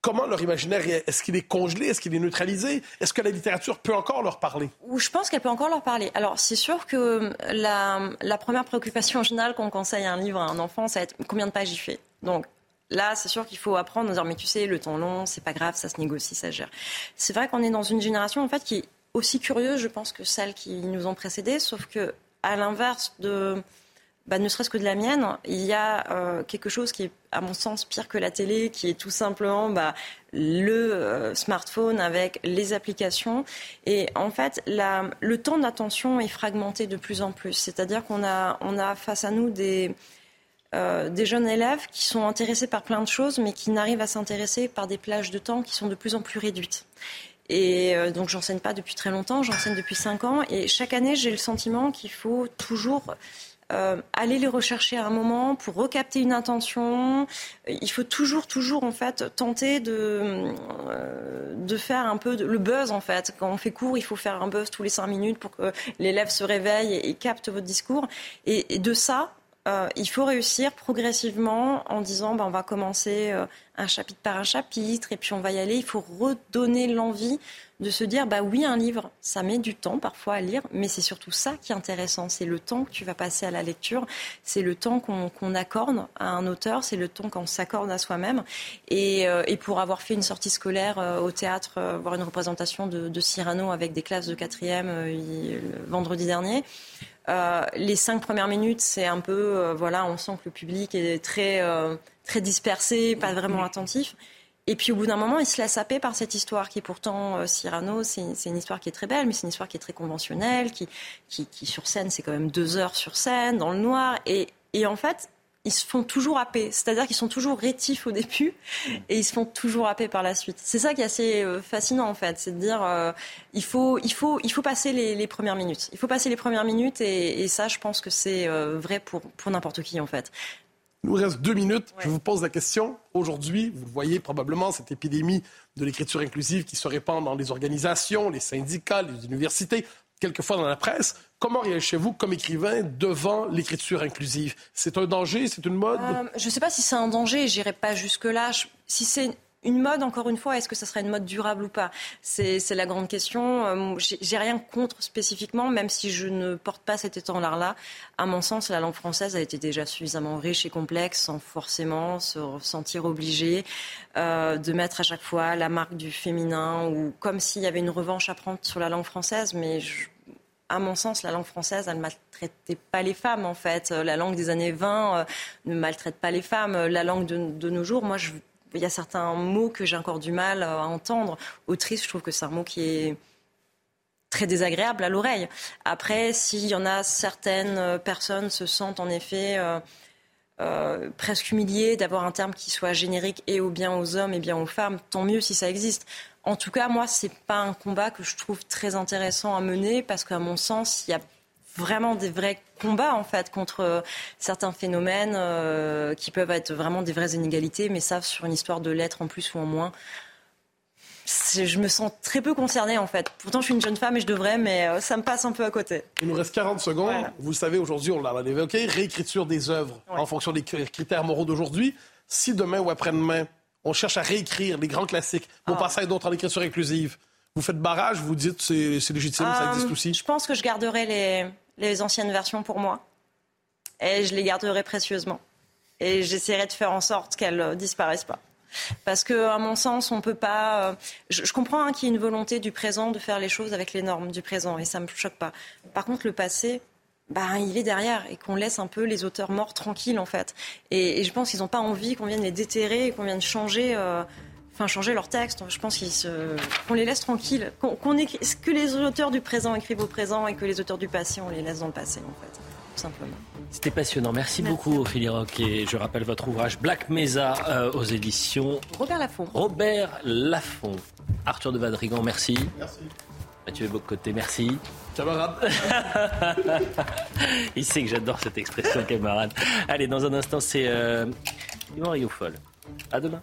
comment leur imaginaire, est- est-ce qu'il est congelé, est-ce qu'il est neutralisé? Est-ce que la littérature peut encore leur parler? Ou je pense qu'elle peut encore leur parler. Alors, c'est sûr que la, la première préoccupation en général quand on conseille un livre à un enfant, être combien de pages il fait. Donc, là, c'est sûr qu'il faut apprendre à dire, mais tu sais, le temps long, c'est pas grave, ça se négocie, ça gère. C'est vrai qu'on est dans une génération, en fait, qui est aussi curieuse, je pense, que celles qui nous ont précédés, sauf que à l'inverse de bah, ne serait-ce que de la mienne, il y a euh, quelque chose qui est, à mon sens, pire que la télé, qui est tout simplement bah, le euh, smartphone avec les applications. Et en fait, le temps d'attention est fragmenté de plus en plus. C'est-à-dire qu'on a, on a face à nous des, euh, des jeunes élèves qui sont intéressés par plein de choses, mais qui n'arrivent à s'intéresser par des plages de temps qui sont de plus en plus réduites. Et donc, j'enseigne pas depuis très longtemps, j'enseigne depuis cinq ans. Et chaque année, j'ai le sentiment qu'il faut toujours euh, aller les rechercher à un moment pour recapter une intention. Il faut toujours, toujours en fait tenter de euh, de faire un peu le buzz en fait. Quand on fait cours, il faut faire un buzz tous les cinq minutes pour que l'élève se réveille et, capte votre discours. Et, de ça, euh, il faut réussir progressivement en disant ben, on va commencer un chapitre par un chapitre et puis on va y aller. Il faut redonner l'envie de se dire bah oui un livre ça met du temps parfois à lire mais c'est surtout ça qui est intéressant. C'est le temps que tu vas passer à la lecture. C'est le temps qu'on accorde à un auteur. C'est le temps qu'on s'accorde à soi-même. Et, euh, et, pour avoir fait une sortie scolaire euh, au théâtre euh, voir une représentation de, de, Cyrano avec des classes de quatrième vendredi dernier les cinq premières minutes, c'est un peu, voilà, on sent que le public est très, très dispersé, pas vraiment attentif. Et puis au bout d'un moment, il se laisse happer par cette histoire qui pourtant, euh, Cyrano, c'est une histoire qui est très belle, mais c'est une histoire qui est très conventionnelle, qui, qui, qui sur scène, c'est quand même deux heures sur scène, dans le noir. Et, et en fait, ils se font toujours happer. C'est-à-dire qu'ils sont toujours rétifs au début et ils se font toujours happer par la suite. C'est ça qui est assez euh, fascinant en fait, c'est de dire euh, il faut il faut il faut passer les, les, premières minutes. Il faut passer les premières minutes et, et ça, je pense que c'est vrai pour pour n'importe qui en fait. Il nous reste deux minutes. Je vous pose la question. Aujourd'hui, vous le voyez probablement, cette épidémie de l'écriture inclusive qui se répand dans les organisations, les syndicats, les universités, quelquefois dans la presse. Comment réagissez-vous comme écrivain devant l'écriture inclusive? C'est un danger? C'est une mode? Euh, Je ne sais pas si c'est un danger. J'irai pas jusque-là. Si c'est une mode, encore une fois, est-ce que ça serait une mode durable ou pas? C'est la grande question. Euh, j'ai rien contre spécifiquement, même si je ne porte pas cet étendard-là. À mon sens, la langue française a été déjà suffisamment riche et complexe sans forcément se sentir obligée euh, de mettre à chaque fois la marque du féminin ou comme s'il y avait une revanche à prendre sur la langue française. Mais à mon sens, la langue française, elle ne maltraitait pas les femmes, en fait. La langue des années 20 euh, ne maltraite pas les femmes. La langue de, de nos jours, moi, je il y a certains mots que j'ai encore du mal à entendre. Autrice, je trouve que c'est un mot qui est très désagréable à l'oreille. Après, s'il y en a certaines personnes se sentent en effet euh, euh, presque humiliées d'avoir un terme qui soit générique et au bien aux hommes et bien aux femmes, tant mieux si ça existe. En tout cas, moi, c'est pas un combat que je trouve très intéressant à mener parce qu'à mon sens, il y a vraiment des vrais combats en fait contre euh, certains phénomènes euh, qui peuvent être vraiment des vraies inégalités, mais ça sur une histoire de lettres en plus ou en moins. Je me sens très peu concernée en fait. Pourtant, je suis une jeune femme et je devrais, mais euh, ça me passe un peu à côté. Il nous reste 40 secondes. Vous savez, aujourd'hui, on l'a évoqué, réécriture des œuvres en fonction des critères moraux d'aujourd'hui. Si demain ou après-demain, on cherche à réécrire les grands classiques pour ah. passer à d'autres en écriture inclusive, vous faites barrage, vous dites c'est légitime, ça existe aussi Je pense que je garderai les, les anciennes versions pour moi. Et je les garderai précieusement. Et j'essaierai de faire en sorte qu'elles ne euh, disparaissent pas. Parce que, à mon sens, on peut pas. Euh, je, comprends hein, qu'il y ait une volonté du présent de faire les choses avec les normes du présent, et ça me choque pas. Par contre, le passé, bah, il est derrière et qu'on laisse un peu les auteurs morts tranquilles, en fait. Et, je pense qu'ils n'ont pas envie qu'on vienne les déterrer et qu'on vienne changer. Euh, enfin changer leur texte. Je pense qu'on les laisse tranquilles, qu'on, que les auteurs du présent écrivent au présent et que les auteurs du passé, on les laisse dans le passé, en fait, tout simplement. C'était passionnant. Merci, beaucoup, Ophélie Rock. Et je rappelle votre ouvrage Black Mesa euh, aux éditions Robert Laffont. Robert Laffont. Arthur de Vadrigan, merci. Merci. Mathieu Bocoté, merci. Camarade. Il sait que j'adore cette expression, camarade. Allez, dans un instant, c'est euh, Mario Folle. À demain.